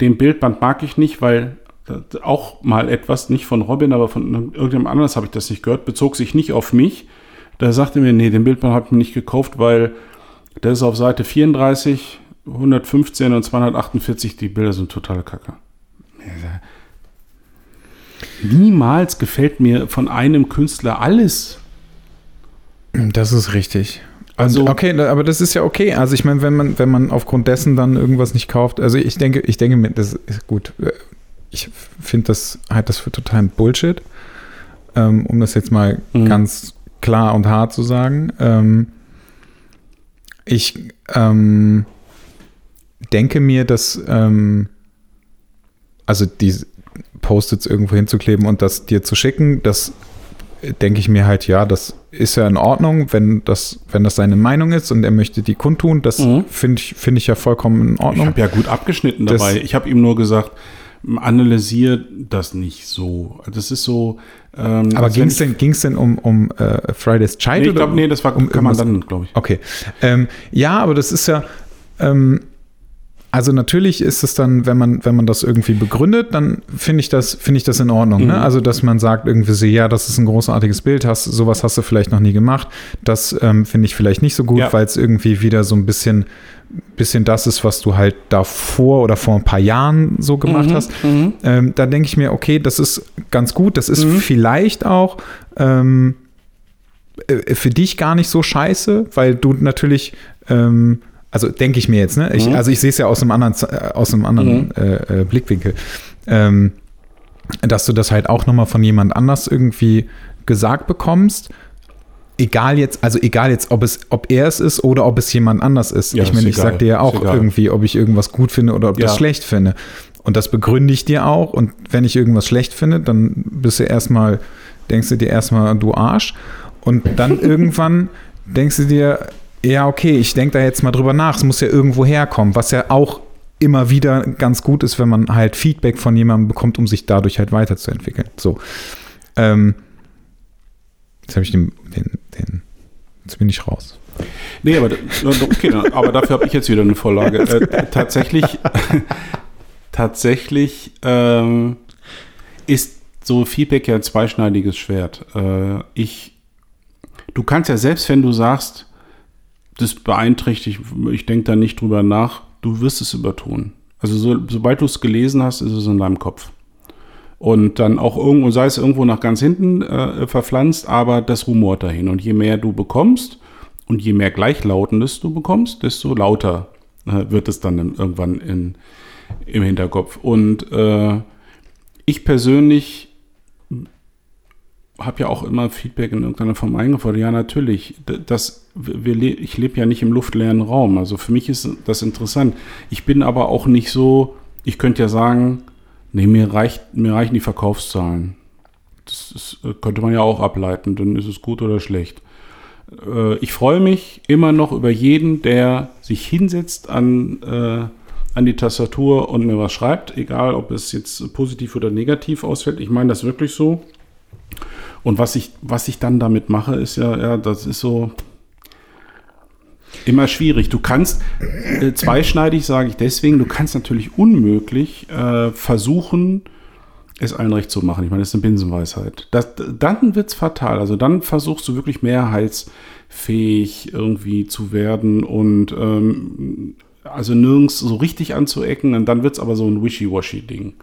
den Bildband mag ich nicht, weil das auch mal etwas, nicht von Robin, aber von irgendjemand anderes habe ich das nicht gehört, bezog sich nicht auf mich. Da sagte mir, nee, den Bildband ich mir nicht gekauft, weil der ist auf Seite 34, 115 und 248, die Bilder sind totale Kacke. Niemals gefällt mir von einem Künstler alles. Das ist richtig. Also- okay, aber das ist ja okay. Also ich meine, wenn man, wenn man aufgrund dessen dann irgendwas nicht kauft, also ich denke, ich denke mir, das ist gut. Ich finde das, halt das für totalen Bullshit. Ähm, um das jetzt mal Mhm. ganz klar und hart zu sagen. Ähm, ich ähm, denke mir, dass ähm, also die Post-its irgendwo hinzukleben und das dir zu schicken, das denke ich mir halt, ja, das ist ja in Ordnung, wenn das, wenn das seine Meinung ist und er möchte die kundtun, das Mhm. finde ich, finde ich ja vollkommen in Ich Ordnung. habe ja gut abgeschnitten Das- dabei. ich habe ihm nur gesagt, analysier das nicht so. Das ist so. Ähm, Aber ging es denn, ging's denn um, um äh, Fridays Child? Nee, ich glaube, nee, das war um irgendwas- Kammersannen, glaube ich. Okay. Ähm, ja, aber das ist ja, ähm, also natürlich ist es dann, wenn man, wenn man das irgendwie begründet, dann finde ich das, finde ich das in Ordnung. Ne? Mhm. Also, dass man sagt irgendwie so, ja, das ist ein großartiges Bild, hast, sowas hast du vielleicht noch nie gemacht. Das ähm, finde ich vielleicht nicht so gut, Ja. weil es irgendwie wieder so ein bisschen, bisschen das ist, was du halt davor oder vor ein paar Jahren so gemacht Mhm, hast. mhm. Ähm, da denke ich mir, okay, das ist ganz gut. Das ist Mhm. vielleicht auch ähm, äh, für dich gar nicht so scheiße, weil du natürlich, ähm, also denke ich mir jetzt, ne? Ich, Mhm. Also ich sehe es ja aus einem anderen, äh, aus einem anderen Mhm. äh, äh, Blickwinkel, ähm, dass du das halt auch nochmal von jemand anders irgendwie gesagt bekommst. Egal jetzt, also egal jetzt, ob es, ob er es ist oder ob es jemand anders ist. Ja, ich meine, ich sag dir ja auch irgendwie, ob ich irgendwas gut finde oder ob ich das Ja. schlecht finde. Und das begründe ich dir auch. Und wenn ich irgendwas schlecht finde, dann bist du erstmal, denkst du dir erstmal, du Arsch. Und dann <laughs> irgendwann denkst du dir, ja, okay, ich denke da jetzt mal drüber nach. Es muss ja irgendwo herkommen, was ja auch immer wieder ganz gut ist, wenn man halt Feedback von jemandem bekommt, um sich dadurch halt weiterzuentwickeln. So. Ähm, jetzt habe ich den, den, den, jetzt bin ich raus. Nee, aber, okay, aber dafür habe ich jetzt wieder eine Vorlage. <laughs> Äh, tatsächlich <laughs> tatsächlich ähm, ist so Feedback ja ein zweischneidiges Schwert. Äh, ich, du kannst ja selbst, wenn du sagst, das beeinträchtigt, ich denke da nicht drüber nach, du wirst es übertun. Also so, sobald du es gelesen hast, ist es in deinem Kopf. Und dann auch irgendwo, sei es irgendwo nach ganz hinten äh, verpflanzt, aber das rumort dahin. Und je mehr du bekommst und je mehr Gleichlautendes du bekommst, desto lauter äh, wird es dann im- irgendwann in, im Hinterkopf. Und äh, ich persönlich habe ja auch immer Feedback in irgendeiner Form eingefordert. Ja, natürlich. Das, wir, ich lebe ja nicht im luftleeren Raum. Also für mich ist das interessant. Ich bin aber auch nicht so, ich könnte ja sagen, nee, mir, reicht, mir reichen die Verkaufszahlen. Das ist, äh, könnte man ja auch ableiten, dann ist es gut oder schlecht. Äh, Ich freue mich immer noch über jeden, der sich hinsetzt an, äh, an die Tastatur und mir was schreibt, egal ob es jetzt positiv oder negativ ausfällt. Ich meine das wirklich so. Und was ich, was ich dann damit mache, ist ja, ja, das ist so immer schwierig. Du kannst, äh, zweischneidig sage ich deswegen, du kannst natürlich unmöglich äh, versuchen, es allen recht zu machen. Ich meine, das ist eine Binsenweisheit. Das, dann wird es fatal. Also dann versuchst du wirklich mehrheitsfähig irgendwie zu werden und ähm, also nirgends so richtig anzuecken. Und dann wird es aber so ein Wishy-Washy-Ding.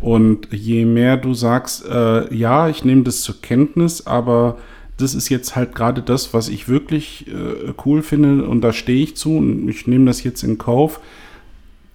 Und je mehr du sagst, äh, ja, ich nehme das zur Kenntnis, aber das ist jetzt halt gerade das, was ich wirklich äh, cool finde und da stehe ich zu und ich nehme das jetzt in Kauf.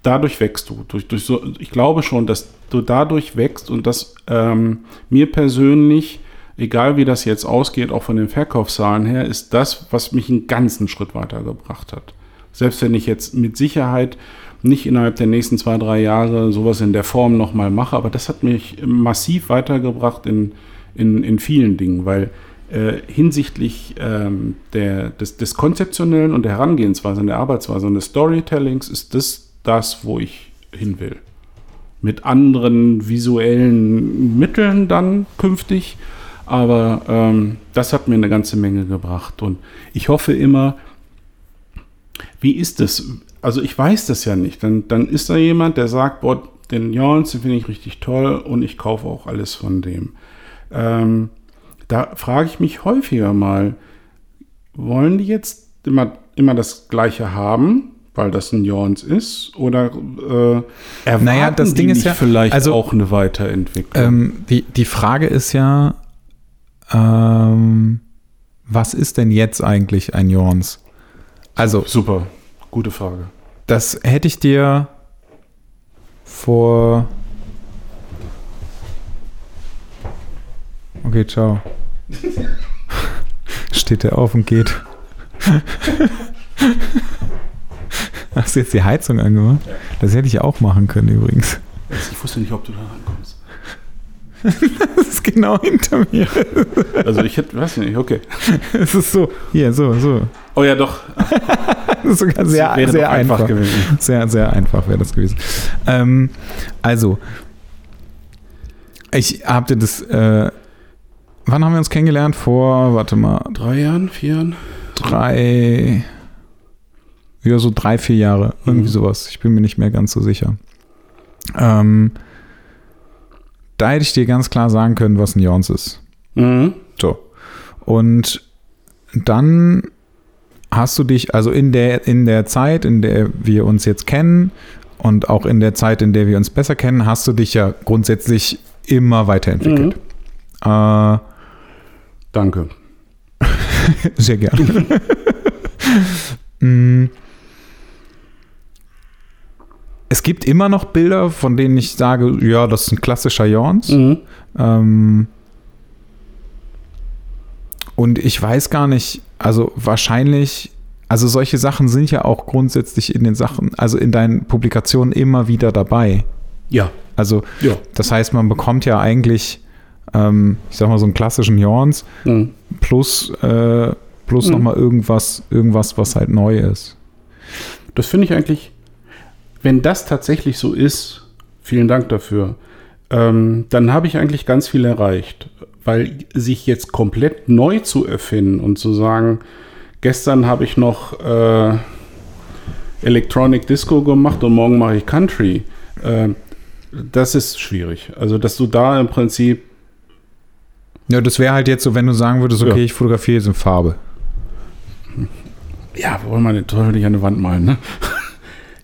Dadurch wächst du. Durch, durch so, ich glaube schon, dass du dadurch wächst und dass ähm, mir persönlich, egal wie das jetzt ausgeht, auch von den Verkaufszahlen her, ist das, was mich einen ganzen Schritt weitergebracht hat. Selbst wenn ich jetzt mit Sicherheit nicht innerhalb der nächsten zwei, drei Jahre sowas in der Form nochmal mache, aber das hat mich massiv weitergebracht in, in, in vielen Dingen, weil äh, hinsichtlich ähm, der, des, des Konzeptionellen und der Herangehensweise und der Arbeitsweise und des Storytellings ist das das, wo ich hin will. Mit anderen visuellen Mitteln dann künftig, aber ähm, das hat mir eine ganze Menge gebracht und ich hoffe immer, wie ist es? Also ich weiß das ja nicht. Dann, dann ist da jemand, der sagt, boah, den Jorns, den finde ich richtig toll und ich kaufe auch alles von dem. Ähm, da frage ich mich häufiger mal, wollen die jetzt immer, immer das Gleiche haben, weil das ein Jorns ist? Oder äh, erwarten Naja, das die Ding ist ja- vielleicht also- auch eine Weiterentwicklung? Ähm, die, die Frage ist ja, ähm, was ist denn jetzt eigentlich ein Jorns? Also, Super, gute Frage. Das hätte ich dir vor. Okay, ciao. <laughs> Steht er auf und geht. <laughs> Hast du jetzt die Heizung angemacht? Das hätte ich auch machen können übrigens. Ich wusste nicht, ob du da. <laughs> Das ist genau hinter mir. Also ich hätte, weiß nicht, okay. Es ist so, hier, so, so. Oh ja, doch. Das ist sogar sehr, wäre sehr einfach einfach. gewesen. Sehr, sehr einfach wäre das gewesen. Ähm, also, ich habe dir das, äh, wann haben wir uns kennengelernt? Vor, warte mal, Drei Jahren, vier Jahren? drei, Ja, so drei, vier Jahre. Irgendwie Mhm. sowas. Ich bin mir nicht mehr ganz so sicher. Ähm, da hätte ich dir ganz klar sagen können, was ein Jorns ist. Mhm. So. Und dann hast du dich, also in der, in der Zeit, in der wir uns jetzt kennen und auch in der Zeit, in der wir uns besser kennen, hast du dich ja grundsätzlich immer weiterentwickelt. Äh, Danke. <laughs> sehr gerne. <laughs> <laughs> Es gibt immer noch Bilder, von denen ich sage, ja, das ist ein klassischer Jorns. Mhm. Ähm, und ich weiß gar nicht, also wahrscheinlich, also solche Sachen sind ja auch grundsätzlich in den Sachen, also in deinen Publikationen immer wieder dabei. Ja. Also Ja. das heißt, man bekommt ja eigentlich, ähm, ich sag mal, so einen klassischen Jorns Mhm. plus, äh, plus Mhm. nochmal irgendwas, irgendwas, was halt neu ist. Das finde ich eigentlich, wenn das tatsächlich so ist, vielen Dank dafür, ähm, dann habe ich eigentlich ganz viel erreicht. Weil sich jetzt komplett neu zu erfinden und zu sagen, gestern habe ich noch äh, Electronic Disco gemacht und morgen mache ich Country, äh, das ist schwierig. Also, dass du da im Prinzip Ja, das wäre halt jetzt so, wenn du sagen würdest, okay, Ja. ich fotografiere jetzt in Farbe. Ja, wir wollen mal den Teufel nicht an die Wand malen, ne?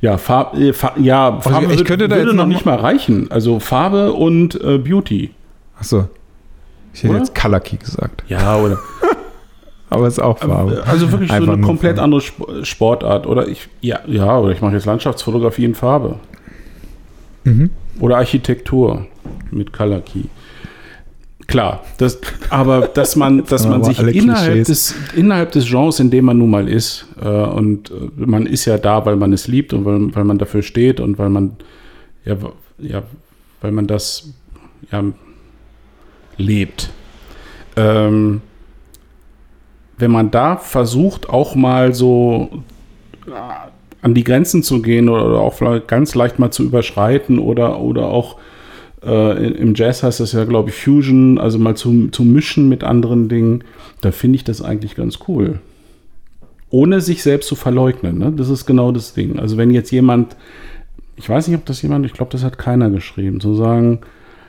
Ja, Farb, äh, Fa ja, Farbe ich könnte da würde jetzt noch nicht mal reichen. Also Farbe und äh, Beauty. Achso. Ich hätte Oder? jetzt Color Key gesagt. Ja, oder? <laughs> Aber es ist auch Farbe. Also wirklich so Einfach eine nur komplett Farbe. andere Sp- Sportart. Oder ich, ja, ja, oder ich mache jetzt Landschaftsfotografie in Farbe. Mhm. Oder Architektur mit Color Key. Klar, das, aber dass man, <laughs> dass man sich innerhalb des, innerhalb des Genres, in dem man nun mal ist, äh, und äh, man ist ja da, weil man es liebt und weil, weil man dafür steht und weil man, ja, ja weil man das ja, lebt. Ähm, wenn man da versucht, auch mal so äh, an die Grenzen zu gehen oder, auch vielleicht ganz leicht mal zu überschreiten oder, oder auch äh, im Jazz heißt das ja, glaube ich, Fusion, also mal zu, zu mischen mit anderen Dingen, da finde ich das eigentlich ganz cool. Ohne sich selbst zu verleugnen, ne? das ist genau das Ding. Also wenn jetzt jemand, ich weiß nicht, ob das jemand, ich glaube, das hat keiner geschrieben, zu sagen,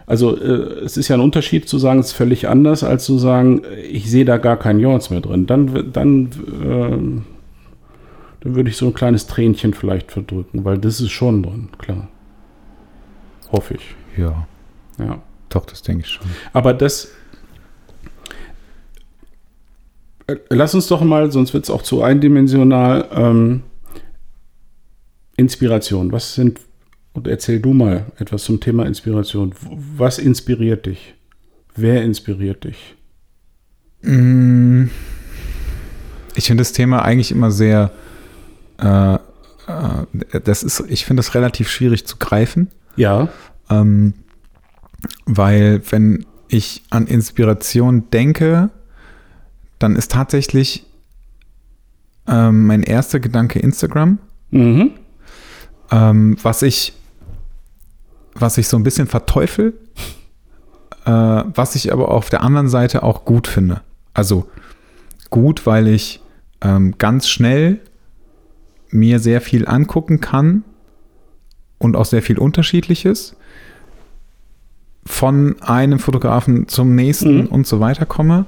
also äh, es ist ja ein Unterschied zu sagen, es ist völlig anders, als zu sagen, ich sehe da gar keinen Jorns mehr drin. Dann, dann, äh, dann würde ich so ein kleines Tränchen vielleicht verdrücken, weil das ist schon drin, klar. Hoffe ich. Ja, Ja. doch, das denke ich schon. Aber das. Äh, Lass uns doch mal, sonst wird es auch zu eindimensional. Ähm, Inspiration. Was sind. Und erzähl du mal etwas zum Thema Inspiration. Was inspiriert dich? Wer inspiriert dich? Mm, Ich finde das Thema eigentlich immer sehr, äh, äh, das ist, ich finde das relativ schwierig zu greifen, Ja. Ähm, weil wenn ich an Inspiration denke, dann ist tatsächlich ähm, mein erster Gedanke Instagram. Mhm. Ähm, was ich, was ich so ein bisschen verteufel, äh, was ich aber auf der anderen Seite auch gut finde. Also gut, weil ich ähm, ganz schnell mir sehr viel angucken kann und auch sehr viel Unterschiedliches von einem Fotografen zum nächsten Mhm. und so weiter komme.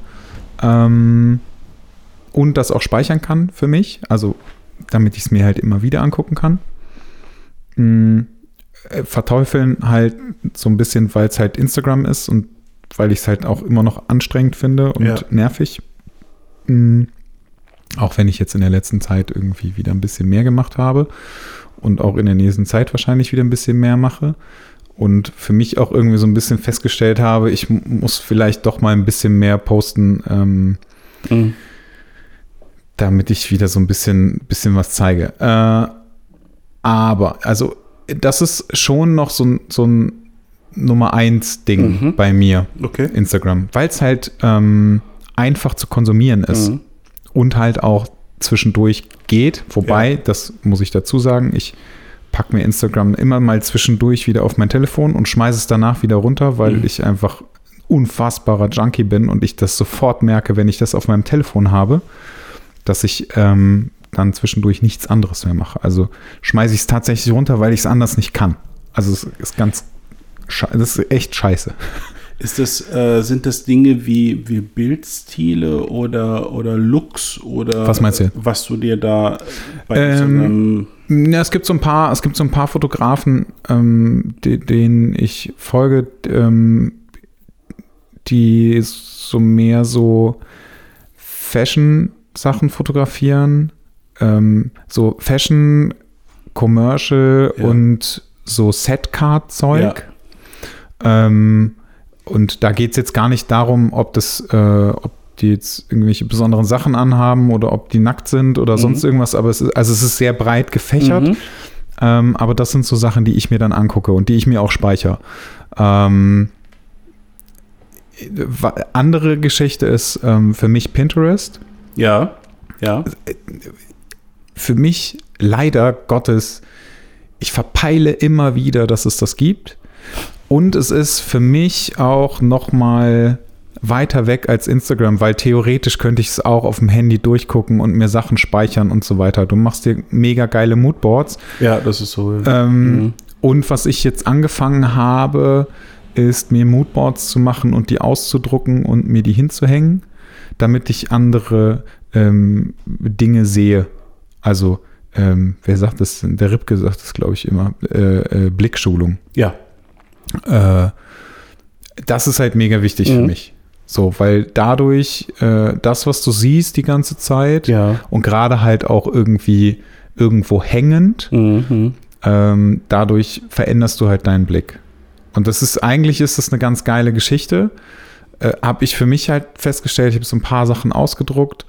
Ähm, und das auch speichern kann für mich, also damit ich es mir halt immer wieder angucken kann. Äh, verteufeln halt so ein bisschen, weil es halt Instagram ist und weil ich es halt auch immer noch anstrengend finde und Ja. nervig. Mm, auch wenn ich jetzt in der letzten Zeit irgendwie wieder ein bisschen mehr gemacht habe und auch in der nächsten Zeit wahrscheinlich wieder ein bisschen mehr mache. Und für mich auch irgendwie so ein bisschen festgestellt habe, ich mu- muss vielleicht doch mal ein bisschen mehr posten, ähm, Mhm. damit ich wieder so ein bisschen, bisschen was zeige. Äh, aber, also, das ist schon noch so ein, so ein Nummer eins Ding Mhm. bei mir, Okay. Instagram, weil es halt ähm, einfach zu konsumieren ist Mhm. und halt auch zwischendurch geht. Wobei, das muss ich dazu sagen, ich packe mir Instagram immer mal zwischendurch wieder auf mein Telefon und schmeiße es danach wieder runter, weil Mhm. ich einfach unfassbarer Junkie bin und ich das sofort merke, wenn ich das auf meinem Telefon habe, dass ich ähm, dann zwischendurch nichts anderes mehr mache. Also schmeiße ich es tatsächlich runter, weil ich es anders nicht kann. Also es ist ganz, das ist echt scheiße. Ist das, äh, sind das Dinge wie, wie Bildstile oder, oder Looks oder Was meinst du? was du dir da bei Ähm, Ja, es gibt so ein paar, es gibt so ein paar Fotografen, ähm, die, denen ich folge, ähm, die so mehr so Fashion-Sachen fotografieren, ähm, so Fashion, Commercial Ja. und so Setcard-Zeug. Ähm, und da geht es jetzt gar nicht darum, ob das, äh, ob die jetzt irgendwelche besonderen Sachen anhaben oder ob die nackt sind oder sonst irgendwas, aber es ist, also es ist sehr breit gefächert. Mhm. Ähm, aber das sind so Sachen, die ich mir dann angucke und die ich mir auch speichere. Ähm, andere Geschichte ist ähm, für mich Pinterest. Ja, ja. Für mich leider Gottes, ich verpeile immer wieder, dass es das gibt. Und es ist für mich auch noch mal weiter weg als Instagram, weil theoretisch könnte ich es auch auf dem Handy durchgucken und mir Sachen speichern und so weiter. Du machst dir mega geile Moodboards. Ja, das ist so. Ähm, Mhm. Und was ich jetzt angefangen habe, ist mir Moodboards zu machen und die auszudrucken und mir die hinzuhängen, damit ich andere ähm, Dinge sehe. Also, ähm, wer sagt das? denn? Der Ripke sagt das, glaube ich, immer. Äh, äh, Blickschulung. Ja. Äh, das ist halt mega wichtig für Mhm. mich. So, weil dadurch äh, das, was du siehst die ganze Zeit Ja. und gerade halt auch irgendwie irgendwo hängend, Mhm. ähm, dadurch veränderst du halt deinen Blick. Und das ist, eigentlich ist das eine ganz geile Geschichte. Äh, habe ich für mich halt festgestellt, ich habe so ein paar Sachen ausgedruckt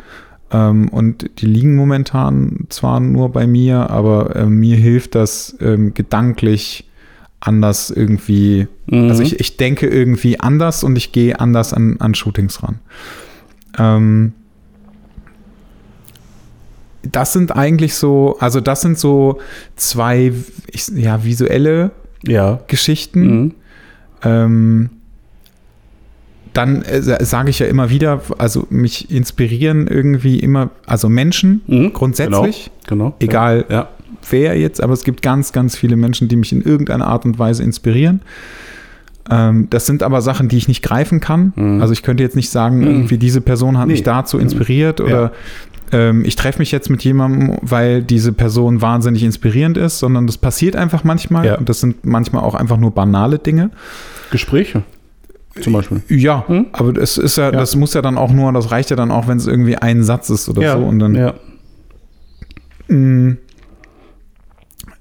ähm, und die liegen momentan zwar nur bei mir, aber äh, mir hilft das ähm, gedanklich anders irgendwie. Mhm. Also ich, ich denke irgendwie anders und ich gehe anders an, an Shootings ran. Ähm, das sind eigentlich so, also das sind so zwei ich, ja, visuelle Ja. Geschichten. Mhm. Ähm, dann äh, sage ich ja immer wieder, also mich inspirieren irgendwie immer, also Menschen Mhm. grundsätzlich, Genau. genau. egal Ja. Wer jetzt, aber es gibt ganz, ganz viele Menschen, die mich in irgendeiner Art und Weise inspirieren. Ähm, das sind aber Sachen, die ich nicht greifen kann. Mhm. Also ich könnte jetzt nicht sagen, Mhm. irgendwie diese Person hat mich Nee. dazu inspiriert oder ähm, ich treffe mich jetzt mit jemandem, weil diese Person wahnsinnig inspirierend ist, sondern das passiert einfach manchmal Ja. und das sind manchmal auch einfach nur banale Dinge. Gespräche. Zum Beispiel. Ja, Mhm. aber das ist ja, Ja. das muss ja dann auch nur, das reicht ja dann auch, wenn es irgendwie ein Satz ist oder so und dann ja. Mm,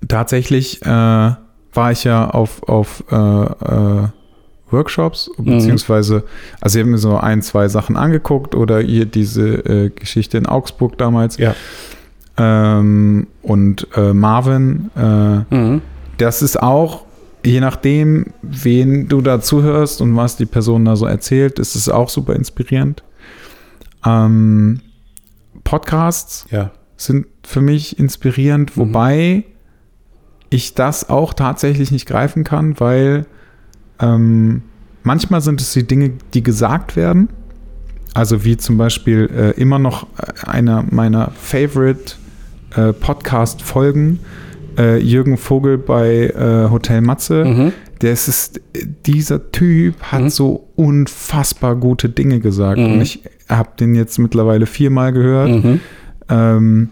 Tatsächlich äh, war ich ja auf, auf äh, äh, Workshops, beziehungsweise, also ich habe mir so ein, zwei Sachen angeguckt oder hier diese äh, Geschichte in Augsburg damals. Ja. Ähm, und äh, Marvin, äh, Mhm. das ist auch, je nachdem, wen du da zuhörst und was die Person da so erzählt, ist es auch super inspirierend. Ähm, Podcasts Ja. sind für mich inspirierend, wobei ich das auch tatsächlich nicht greifen kann, weil ähm, manchmal sind es die Dinge, die gesagt werden. Also wie zum Beispiel äh, immer noch einer meiner Favorite äh, Podcast-Folgen, äh, Jürgen Vogel bei äh, Hotel Matze. Mhm. Der ist, ist, dieser Typ hat Mhm. so unfassbar gute Dinge gesagt. Mhm. Und ich habe den jetzt mittlerweile viermal gehört. Mhm. Ähm,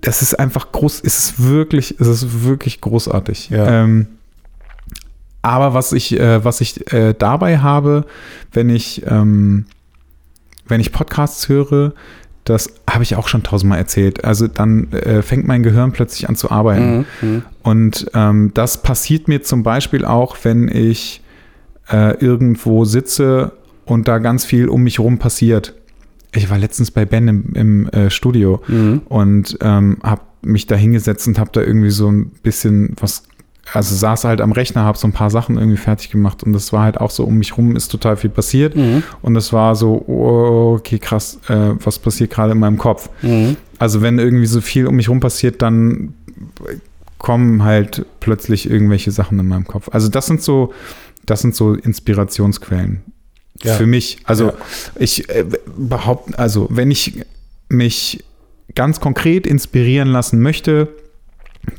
das ist einfach groß, es ist wirklich, es ist wirklich großartig. Ja. Ähm, aber was ich, äh, was ich äh, dabei habe, wenn ich, ähm, wenn ich Podcasts höre, das habe ich auch schon tausendmal erzählt. Also dann äh, fängt mein Gehirn plötzlich an zu arbeiten. Mhm. Mhm. Und ähm, das passiert mir zum Beispiel auch, wenn ich äh, irgendwo sitze und da ganz viel um mich rum passiert. Ich war letztens bei Ben im, im äh, Studio Mhm. und ähm, habe mich da hingesetzt und habe da irgendwie so ein bisschen was, also saß halt am Rechner, habe so ein paar Sachen irgendwie fertig gemacht und das war halt auch so um mich rum ist total viel passiert Mhm. und es war so, oh, okay, krass, äh, was passiert gerade in meinem Kopf? Mhm. Also wenn irgendwie so viel um mich rum passiert, dann kommen halt plötzlich irgendwelche Sachen in meinem Kopf. Also das sind so, das sind so Inspirationsquellen Ja. für mich. Also Ja. ich äh, behaupte, also wenn ich mich ganz konkret inspirieren lassen möchte,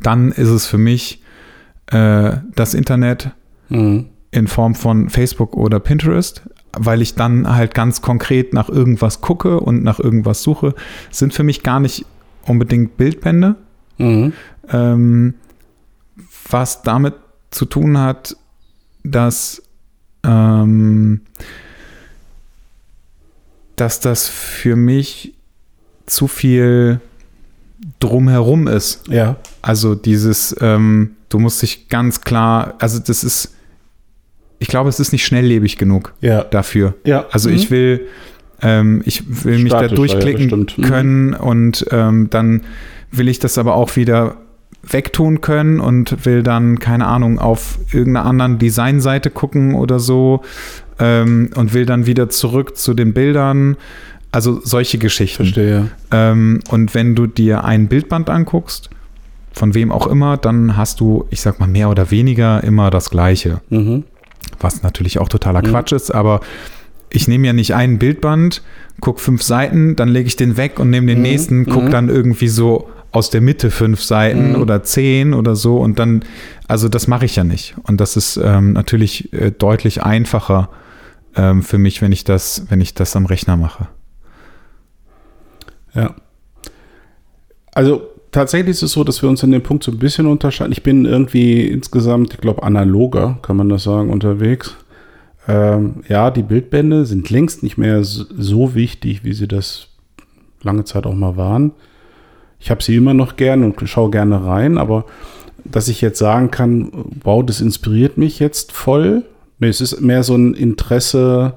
dann ist es für mich äh, das Internet Mhm. in Form von Facebook oder Pinterest, weil ich dann halt ganz konkret nach irgendwas gucke und nach irgendwas suche, sind für mich gar nicht unbedingt Bildbände, Mhm. ähm, was damit zu tun hat, dass, ähm, dass das für mich zu viel drumherum ist. Ja. Also dieses, ähm, du musst dich ganz klar, also das ist, ich glaube, es ist nicht schnelllebig genug Ja. dafür. Ja. Also Mhm. ich will, ähm, ich will mich da ja, durchklicken bestimmt. Mhm. können und ähm, dann will ich das aber auch wieder wegtun können und will dann, keine Ahnung, auf irgendeiner anderen Designseite gucken oder so ähm, und will dann wieder zurück zu den Bildern. Also solche Geschichten. Verstehe. Ähm, und wenn du dir ein Bildband anguckst, von wem auch immer, dann hast du, ich sag mal, mehr oder weniger immer das Gleiche. Mhm. Was natürlich auch totaler Mhm. Quatsch ist, aber ich nehme ja nicht einen Bildband, guck fünf Seiten, dann lege ich den weg und nehme den Mhm. nächsten, guck Mhm. dann irgendwie so aus der Mitte fünf Seiten Mhm. oder zehn oder so und dann, also das mache ich ja nicht. Und das ist ähm, natürlich äh, deutlich einfacher ähm, für mich, wenn ich das, wenn ich das am Rechner mache. Ja. Also tatsächlich ist es so, dass wir uns in dem Punkt so ein bisschen unterscheiden. Ich bin irgendwie insgesamt, ich glaube, analoger, kann man das sagen, unterwegs. Ähm, ja, die Bildbände sind längst nicht mehr so, so wichtig, wie sie das lange Zeit auch mal waren. Ich habe sie immer noch gern und schaue gerne rein, aber dass ich jetzt sagen kann, wow, das inspiriert mich jetzt voll. Nee, es ist mehr so ein Interesse,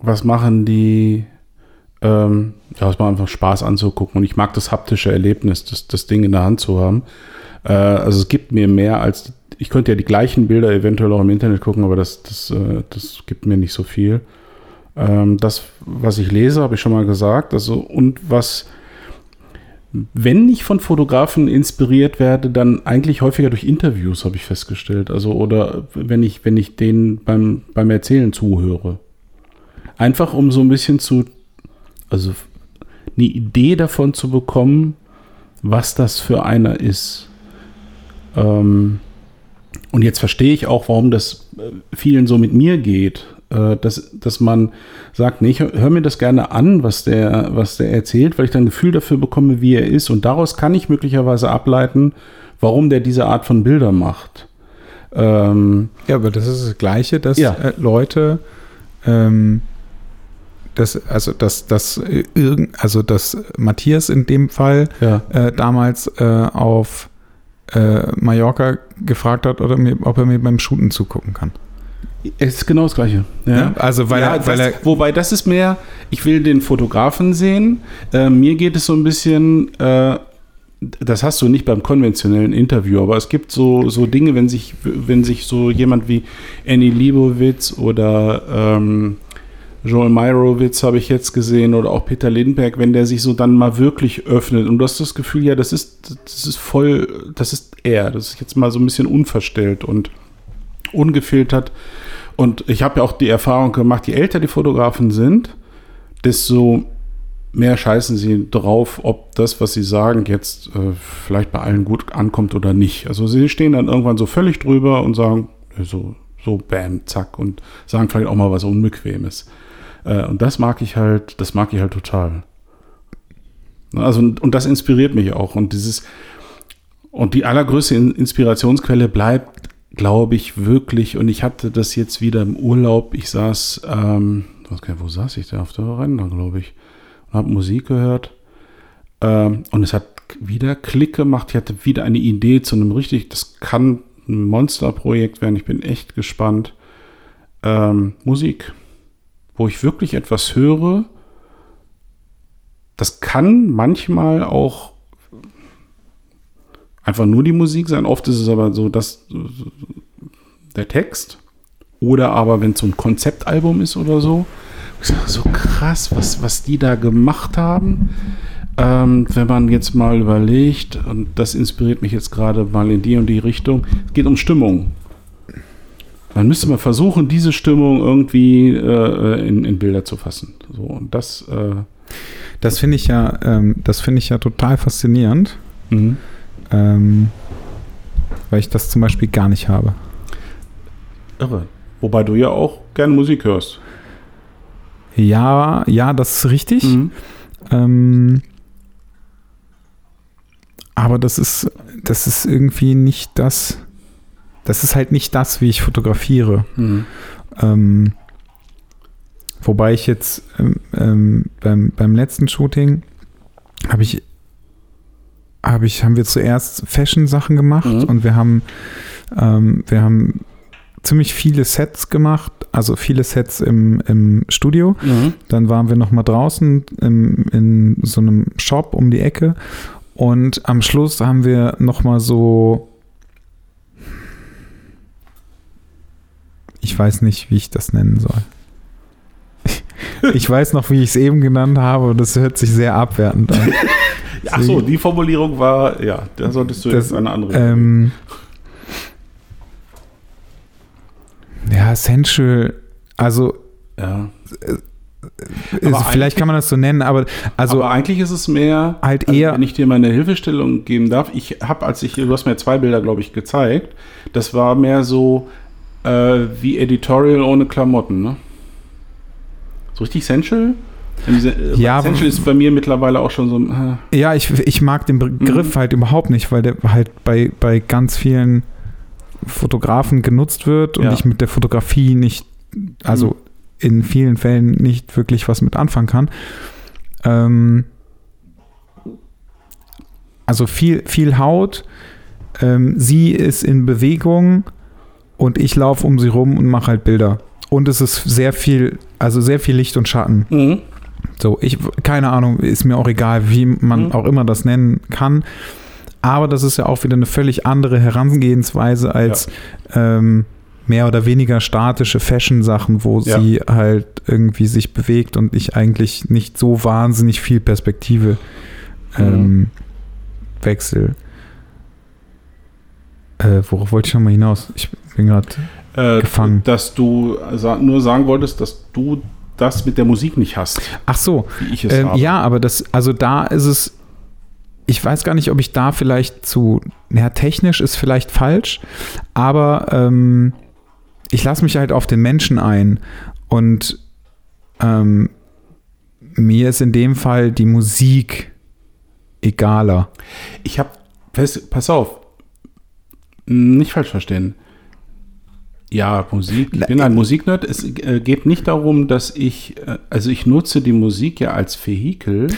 was machen die, ähm, ja, es macht einfach Spaß anzugucken und ich mag das haptische Erlebnis, das, das Ding in der Hand zu haben. Äh, also es gibt mir mehr als, ich könnte ja die gleichen Bilder eventuell auch im Internet gucken, aber das, das, äh, das gibt mir nicht so viel. Ähm, das, was ich lese, habe ich schon mal gesagt. Also, und was, wenn ich von Fotografen inspiriert werde, dann eigentlich häufiger durch Interviews, habe ich festgestellt. Also, oder wenn ich, wenn ich denen beim, beim Erzählen zuhöre. Einfach um so ein bisschen zu, also eine Idee davon zu bekommen, was das für einer ist. Ähm, und jetzt verstehe ich auch, warum das äh, vielen so mit mir geht. Äh, dass, dass man sagt, nee, ich hör, hör mir das gerne an, was der, was der erzählt, weil ich dann ein Gefühl dafür bekomme, wie er ist. Und daraus kann ich möglicherweise ableiten, warum der diese Art von Bilder macht. Ähm, Ja, aber das ist das Gleiche, dass Ja. äh, Leute, ähm, das, also dass das äh, irgend, also dass Matthias in dem Fall ja. äh, damals äh, auf äh, Mallorca gefragt hat, oder mir, ob er mir beim Shooten zugucken kann. Es ist genau das Gleiche. Ja, also weil ja, er, weil das, er wobei das ist mehr, ich will den Fotografen sehen. Äh, mir geht es so ein bisschen, äh, das hast du nicht beim konventionellen Interview, aber es gibt so, so Dinge, wenn sich, wenn sich so jemand wie Annie Leibovitz oder ähm, Joel Meyerowitz habe ich jetzt gesehen oder auch Peter Lindbergh, wenn der sich so dann mal wirklich öffnet und du hast das Gefühl, ja, das ist, das ist voll, das ist er, das ist jetzt mal so ein bisschen unverstellt und ungefiltert. Und ich habe ja auch die Erfahrung gemacht, je älter die Fotografen sind, desto mehr scheißen sie drauf, ob das, was sie sagen, jetzt äh, vielleicht bei allen gut ankommt oder nicht. Also sie stehen dann irgendwann so völlig drüber und sagen, äh, so, so bam, zack und sagen vielleicht auch mal was Unbequemes. Äh, und das mag ich halt, das mag ich halt total. Also, und, und das inspiriert mich auch. Und dieses, und die allergrößte In- Inspirationsquelle bleibt, glaube ich, wirklich, und ich hatte das jetzt wieder im Urlaub, ich saß, ähm, wo saß ich da? Auf der Veranda, glaube ich, und habe Musik gehört. Ähm, und es hat wieder Klick gemacht. Ich hatte wieder eine Idee zu einem richtig, das kann ein Monsterprojekt werden. Ich bin echt gespannt. Ähm, Musik, wo ich wirklich etwas höre. Das kann manchmal auch einfach nur die Musik sein. Oft ist es aber so, dass der Text oder aber wenn es so ein Konzeptalbum ist oder so, so krass, was, was die da gemacht haben. Ähm, wenn man jetzt mal überlegt, und das inspiriert mich jetzt gerade mal in die und die Richtung, es geht um Stimmung. Man müsste mal versuchen, diese Stimmung irgendwie äh, in, in Bilder zu fassen. So, und das, äh, Das finde ich ja, ähm, das finde ich ja total faszinierend, Mhm. Ähm, weil ich das zum Beispiel gar nicht habe. Irre. Wobei du ja auch gerne Musik hörst. Ja, ja, das ist richtig. Mhm. Ähm, aber das ist, das ist irgendwie nicht das. Das ist halt nicht das, wie ich fotografiere. Mhm. Ähm, wobei ich jetzt ähm, ähm, beim, beim letzten Shooting habe ich, habe ich, haben wir zuerst Fashion-Sachen gemacht Mhm. und wir haben, ähm, wir haben ziemlich viele Sets gemacht, also viele Sets im, im Studio. Mhm. Dann waren wir noch mal draußen im, in so einem Shop um die Ecke und am Schluss haben wir noch mal so ich weiß nicht, wie ich das nennen soll. <laughs> Ich weiß noch, wie ich es eben genannt habe und das hört sich sehr abwertend an. <laughs> Ach so, die Formulierung war, ja, da solltest du Das, jetzt eine andere. Ähm, ja, Sensual, also ja. ist, Aber vielleicht kann man das so nennen, aber also Aber eigentlich ist es mehr, halt also eher wenn ich dir meine Hilfestellung geben darf, ich habe, als ich, du hast mir zwei Bilder, glaube ich, gezeigt, das war mehr so äh, wie Editorial ohne Klamotten, ne? So richtig sensual? Ja, sensual ist bei mir mittlerweile auch schon so, äh, Ja, ich, ich mag den Begriff Mhm. halt überhaupt nicht, weil der halt bei, bei ganz vielen Fotografen genutzt wird und Ja. ich mit der Fotografie nicht, also Mhm. in vielen Fällen nicht wirklich was mit anfangen kann. Ähm, also viel, viel Haut, ähm, sie ist in Bewegung und ich laufe um sie rum und mache halt Bilder. Und es ist sehr viel, also sehr viel Licht und Schatten. mhm. So, ich, keine Ahnung, ist mir auch egal, wie man Mhm. auch immer das nennen kann. Aber das ist ja auch wieder eine völlig andere Herangehensweise als ähm, mehr oder weniger statische Fashion-Sachen, wo Ja. sie halt irgendwie sich bewegt und ich eigentlich nicht so wahnsinnig viel Perspektive ähm, wechsel. Äh, worauf wollte ich nochmal hinaus? Ich bin gerade. Äh, Gefangen. Dass du nur sagen wolltest, dass du das mit der Musik nicht hast, Ach so, wie ich es Ähm, habe. ja, aber das, also da ist es, ich weiß gar nicht, ob ich da vielleicht zu, ja, technisch ist vielleicht falsch, aber ähm, ich lasse mich halt auf den Menschen ein und ähm, mir ist in dem Fall die Musik egaler. Ich habe, pass auf, nicht falsch verstehen. Ja, Musik. Ich bin ein Musiknerd. Es äh, geht nicht darum, dass ich, äh, also ich nutze die Musik ja als Vehikel.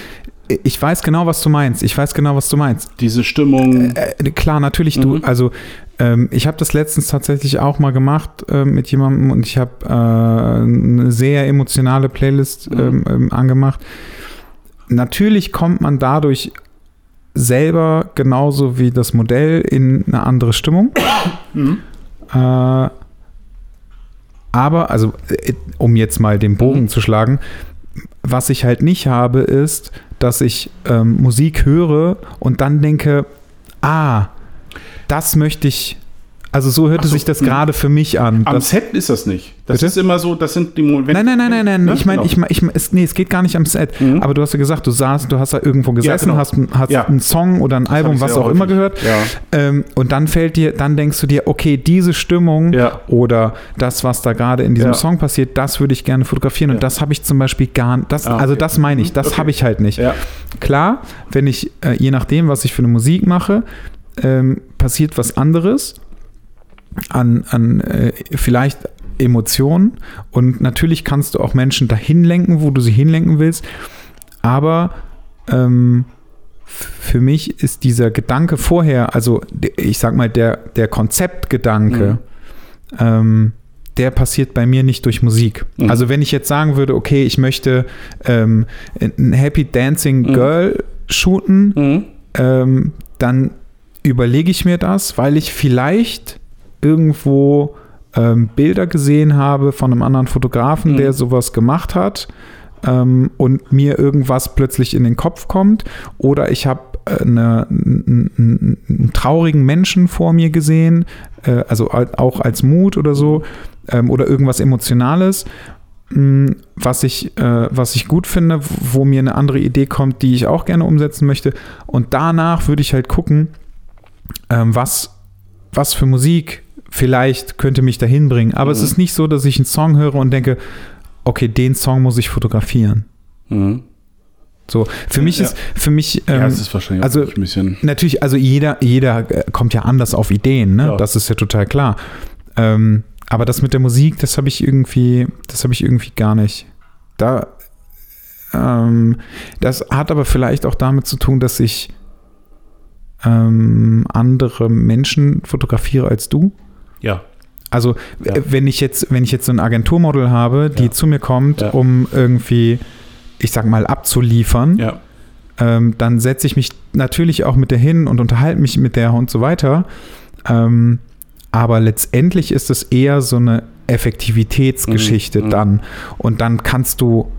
Ich weiß genau, was du meinst. Ich weiß genau, was du meinst. Diese Stimmung. Äh, klar, natürlich, du, Mhm. also ähm, ich habe das letztens tatsächlich auch mal gemacht äh, mit jemandem und ich habe äh, eine sehr emotionale Playlist Mhm. ähm, ähm, angemacht. Natürlich kommt man dadurch selber genauso wie das Modell in eine andere Stimmung. Mhm. Äh, aber, also, äh, um jetzt mal den Bogen Mhm. zu schlagen, was ich halt nicht habe, ist, dass ich ähm, Musik höre und dann denke, ah, das möchte ich. Also so hörte so, sich das mhm. gerade für mich an. Am Das, Set ist das nicht. Das Bitte? ist immer so, das sind die Momente. nein, nein, nein, nein, nein. Ne? Ich meine, Genau. ich mein, ich mein, es, nee, es geht gar nicht am Set. Mhm. Aber du hast ja gesagt, du saßt, du hast da irgendwo gesessen, genau. hast, hast Ja. einen Song oder ein Das Album, was auch immer häufig. gehört. Ja. Ähm, und dann fällt dir, dann denkst du dir, okay, diese Stimmung Ja. oder das, was da gerade in diesem Ja. Song passiert, das würde ich gerne fotografieren. Ja. Und das habe ich zum Beispiel gar das, Ah, also okay. das meine ich, Mhm, das okay. habe ich halt nicht. Ja. Klar, wenn ich, äh, je nachdem, was ich für eine Musik mache, ähm, passiert was anderes an, an äh, vielleicht Emotionen. Und natürlich kannst du auch Menschen dahin lenken, wo du sie hinlenken willst. Aber ähm, für mich ist dieser Gedanke vorher, also ich sag mal, der, der Konzeptgedanke, ähm, der passiert bei mir nicht durch Musik. Mhm. Also wenn ich jetzt sagen würde, okay, ich möchte ähm, ein Happy Dancing Mhm. Girl shooten, Mhm. ähm, dann überlege ich mir das, weil ich vielleicht irgendwo ähm, Bilder gesehen habe von einem anderen Fotografen, Mhm. der sowas gemacht hat ähm, und mir irgendwas plötzlich in den Kopf kommt oder ich habe äh, eine, einen, einen, einen traurigen Menschen vor mir gesehen, äh, also al- auch als Mut oder so ähm, oder irgendwas Emotionales. mh, was ich, äh, was ich gut finde, wo mir eine andere Idee kommt, die ich auch gerne umsetzen möchte. Und danach würde ich halt gucken, ähm, was, was für Musik vielleicht könnte mich dahin bringen. Aber Mhm. es ist nicht so, dass ich einen Song höre und denke, okay, den Song muss ich fotografieren. Mhm. So, für mich Ja. ist, für mich, ja, ähm, es ist wahrscheinlich also- ein bisschen. Natürlich, also jeder, jeder äh, kommt ja anders auf Ideen, ne? Ja. Das ist ja total klar. Ähm, aber das mit der Musik, das habe ich irgendwie, das habe ich irgendwie gar nicht. Da, ähm, das hat aber vielleicht auch damit zu tun, dass ich ähm, andere Menschen fotografiere als du. Ja. Also Ja. wenn ich jetzt, wenn ich jetzt so ein Agenturmodel habe, die Ja. zu mir kommt, um irgendwie, ich sag mal, abzuliefern, ähm, dann setze ich mich natürlich auch mit der hin und unterhalte mich mit der und so weiter. Ähm, aber letztendlich ist es eher so eine Effektivitätsgeschichte Mhm, mhm. dann. Und dann kannst du,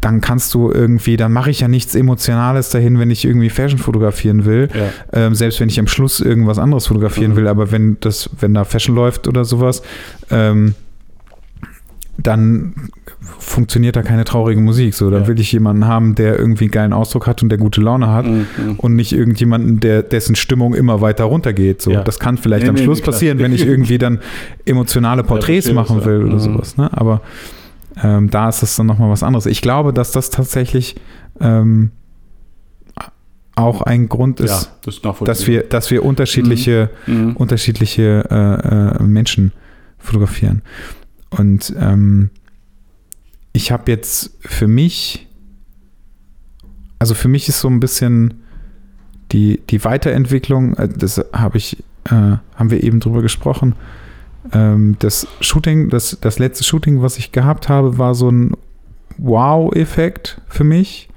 dann kannst du irgendwie, dann mache ich ja nichts Emotionales dahin, wenn ich irgendwie Fashion fotografieren will. Ja. Ähm, selbst wenn ich am Schluss irgendwas anderes fotografieren Mhm. will, aber wenn das, wenn da Fashion läuft oder sowas, ähm, dann funktioniert da keine traurige Musik. So, da Ja. will ich jemanden haben, der irgendwie einen geilen Ausdruck hat und der gute Laune hat. Mhm. Und nicht irgendjemanden, der, dessen Stimmung immer weiter runtergeht. So, Ja. das kann vielleicht Nee, am nee, Schluss nee, passieren, wenn ich <laughs> irgendwie dann emotionale Porträts machen will oder Mhm. sowas. Ne? Aber ähm, da ist es dann nochmal was anderes. Ich glaube, dass das tatsächlich ähm, auch ein Grund ja, ist, das ist dass wir, dass wir unterschiedliche, Mhm. unterschiedliche äh, äh, Menschen fotografieren. Und ähm, ich habe jetzt für mich, also für mich ist so ein bisschen die, die Weiterentwicklung, äh, das habe ich, äh, haben wir eben drüber gesprochen. Ähm, das Shooting, das, das letzte Shooting, was ich gehabt habe, war so ein Wow-Effekt für mich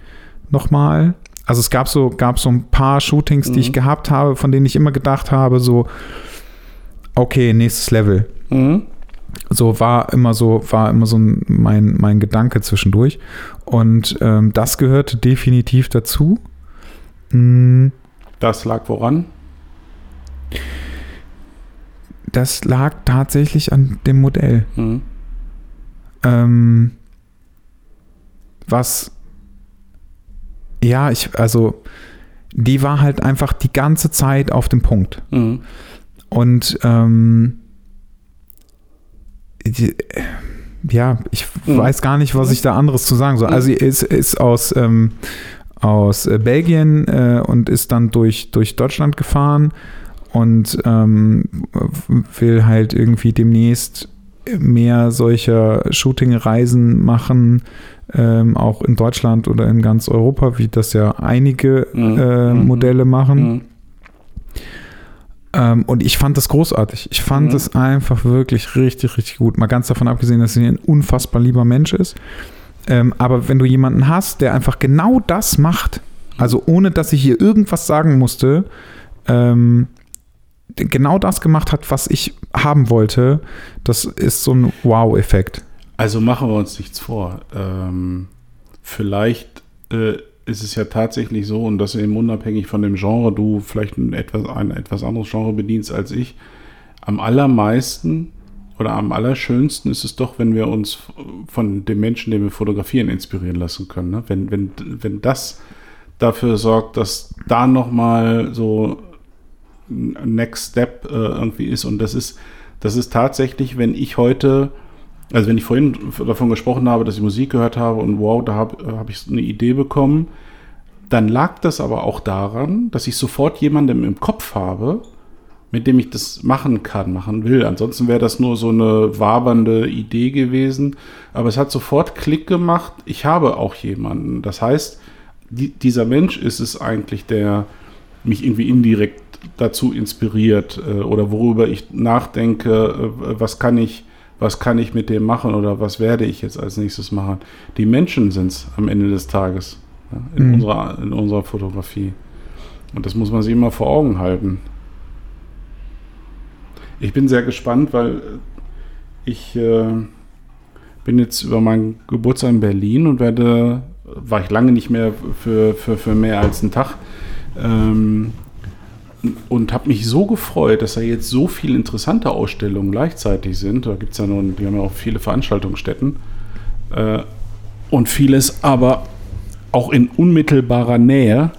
nochmal. Also es gab so, gab so ein paar Shootings, die Mhm. ich gehabt habe, von denen ich immer gedacht habe, so, okay, nächstes Level. Mhm. So war immer so, war immer so ein- mein, mein Gedanke zwischendurch. Und ähm, das gehörte definitiv dazu. Mm, Das lag woran? Das lag tatsächlich an dem Modell. Mhm. Ähm, was, ja, ich, also, die war halt einfach die ganze Zeit auf dem Punkt. Mhm. Und ähm, die, ja, ich Mhm. weiß gar nicht, was ich da anderes zu sagen soll. Also sie ist, ist aus, ähm, aus äh, Belgien äh, und ist dann durch, durch Deutschland gefahren und ähm, will halt irgendwie demnächst mehr solcher Shooting-Reisen machen, ähm, auch in Deutschland oder in ganz Europa, wie das ja einige Mhm. äh, Mhm. Modelle machen. Mhm. Ähm, und ich fand das großartig. Ich fand Mhm. es einfach wirklich richtig, richtig gut. Mal ganz davon abgesehen, dass sie ein unfassbar lieber Mensch ist. Ähm, aber wenn du jemanden hast, der einfach genau das macht, also ohne dass ich ihr irgendwas sagen musste, ähm, genau das gemacht hat, was ich haben wollte, das ist so ein Wow-Effekt. Also machen wir uns nichts vor. Ähm, vielleicht äh, ist es ja tatsächlich so, und das eben unabhängig von dem Genre, du vielleicht ein etwas, ein etwas anderes Genre bedienst als ich, am allermeisten oder am allerschönsten ist es doch, wenn wir uns von dem Menschen, den wir fotografieren, inspirieren lassen können. Ne? Wenn, wenn, wenn das dafür sorgt, dass da nochmal so Next Step äh, irgendwie ist. Und das ist, das ist tatsächlich, wenn ich heute, also wenn ich vorhin davon gesprochen habe, dass ich Musik gehört habe und wow, da habe hab ich eine Idee bekommen, dann lag das aber auch daran, dass ich sofort jemandem im Kopf habe, mit dem ich das machen kann, machen will. Ansonsten wäre das nur so eine wabernde Idee gewesen. Aber es hat sofort Klick gemacht. Ich habe auch jemanden. Das heißt, die, dieser Mensch ist es eigentlich, der mich irgendwie indirekt dazu inspiriert äh, oder worüber ich nachdenke, äh, was kann ich, was kann ich mit dem machen oder was werde ich jetzt als nächstes machen. Die Menschen sind es am Ende des Tages ja, in, Mhm. unserer, in unserer Fotografie. Und das muss man sich immer vor Augen halten. Ich bin sehr gespannt, weil ich äh, bin jetzt über meinen Geburtstag in Berlin und werde, war ich lange nicht mehr für, für, für mehr als einen Tag. Ähm, und habe mich so gefreut, dass da jetzt so viele interessante Ausstellungen gleichzeitig sind. Da gibt es ja nun, die haben ja auch viele Veranstaltungsstätten. Äh, und vieles aber auch in unmittelbarer Nähe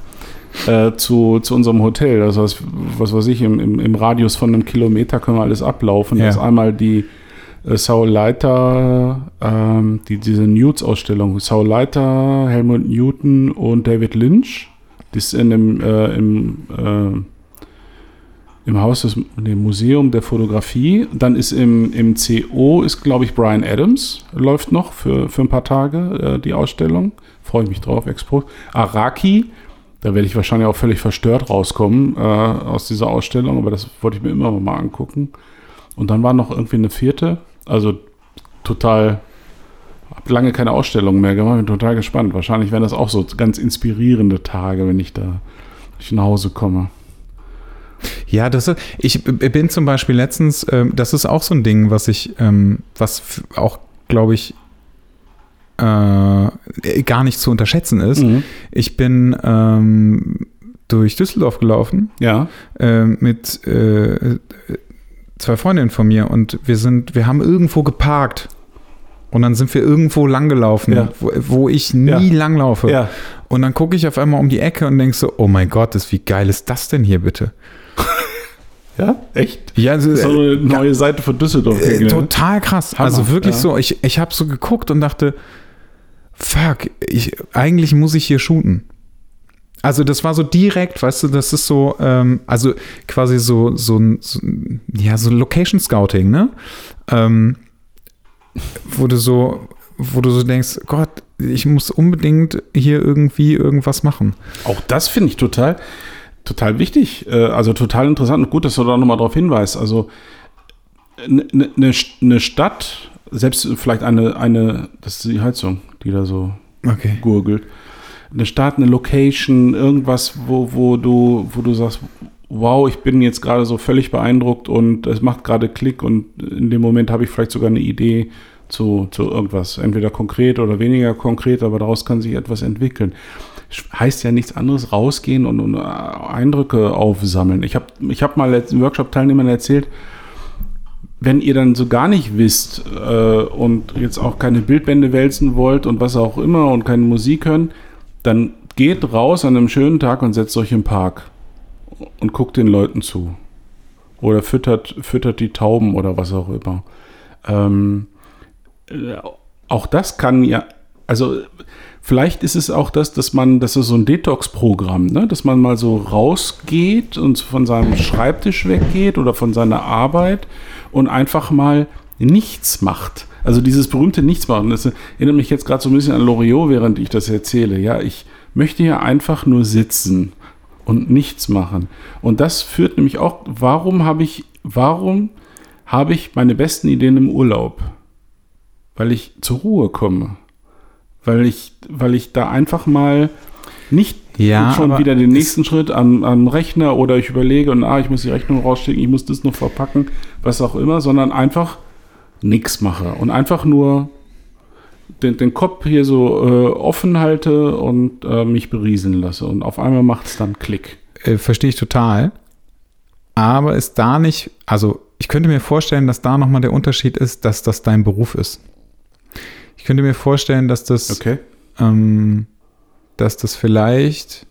äh, zu, zu unserem Hotel. Das heißt, was weiß ich, im, im, im Radius von einem Kilometer können wir alles ablaufen. Ja. Das ist einmal die äh, Saul Leiter, ähm, die, diese Newts-Ausstellung. Saul Leiter, Helmut Newton und David Lynch. Das ist in dem, äh, im, äh, im Haus des dem Museum der Fotografie. Dann ist im, im CO, ist glaube ich Brian Adams, läuft noch für, für ein paar Tage äh, die Ausstellung. Freue ich mich drauf, Expo. Araki, da werde ich wahrscheinlich auch völlig verstört rauskommen äh, aus dieser Ausstellung, aber das wollte ich mir immer mal angucken. Und dann war noch irgendwie eine vierte, also total, habe lange keine Ausstellung mehr gemacht, bin total gespannt. Wahrscheinlich werden das auch so ganz inspirierende Tage, wenn ich da ich nach Hause komme. Ja, das ist, ich bin zum Beispiel letztens, ähm, das ist auch so ein Ding, was ich, ähm, was auch, glaube ich, äh, gar nicht zu unterschätzen ist. Mhm. Ich bin ähm, durch Düsseldorf gelaufen Ja, äh, mit äh, zwei Freundinnen von mir und wir sind, wir haben irgendwo geparkt. Und dann sind wir irgendwo langgelaufen, Ja. wo, wo ich nie Ja. langlaufe. ja. Und dann gucke ich auf einmal um die Ecke und denke so, oh mein Gott, das, wie geil ist das denn hier bitte? Ja, echt? Ja, also, So eine neue Seite von Düsseldorf. Äh, kennengelernt. total krass. Hammer, also wirklich ja. so, ich, ich habe so geguckt und dachte, fuck, ich, eigentlich muss ich hier shooten. Also das war so direkt, weißt du, das ist so, ähm, also quasi so, so, ein- so ja, so Location Scouting, ne? Ähm, wo du so, wo du so denkst, Gott, ich muss unbedingt hier irgendwie irgendwas machen. Auch das finde ich total, total wichtig. Äh, Also total interessant und gut, dass du da nochmal drauf hinweist. Also eine ne, ne ne Stadt, selbst vielleicht eine, eine, das ist die Heizung, die da so Okay. gurgelt. Eine Stadt, eine Location, irgendwas, wo, wo du, wo du sagst, wow, ich bin jetzt gerade so völlig beeindruckt und es macht gerade Klick und in dem Moment habe ich vielleicht sogar eine Idee zu, zu irgendwas. Entweder konkret oder weniger konkret, aber daraus kann sich etwas entwickeln. Heißt ja nichts anderes, rausgehen und, und äh, Eindrücke aufsammeln. Ich habe ich hab mal letzten Workshop-Teilnehmern erzählt, wenn ihr dann so gar nicht wisst äh, und jetzt auch keine Bildbände wälzen wollt und was auch immer und keine Musik hören, dann geht raus an einem schönen Tag und setzt euch im Park und guckt den Leuten zu. Oder füttert, füttert die Tauben oder was auch immer. Ähm, äh, auch das kann ja, also vielleicht ist es auch das, dass man, das ist so ein Detox-Programm, ne? dass man mal so rausgeht und von seinem Schreibtisch weggeht oder von seiner Arbeit und einfach mal nichts macht. Also dieses berühmte Nichtsmachen, das erinnert mich jetzt gerade so ein bisschen an Loriot, während ich das erzähle. Ja, ich möchte hier einfach nur sitzen und nichts machen. Und das führt nämlich auch, warum habe ich, warum habe ich meine besten Ideen im Urlaub? Weil ich zur Ruhe komme. Weil ich, weil ich da einfach mal nicht Ja, schon wieder den nächsten Schritt am, am Rechner oder ich überlege und ah, ich muss die Rechnung rausschicken, ich muss das noch verpacken, was auch immer, sondern einfach nichts mache und einfach nur den, den Kopf hier so äh, offen halte und äh, mich berieseln lasse. Und auf einmal macht es dann Klick. äh, verstehe ich total. Aber ist da nicht, also ich könnte mir vorstellen, dass da nochmal der Unterschied ist, dass das dein Beruf ist. Ich könnte mir vorstellen, dass das, Okay. ähm, dass das vielleicht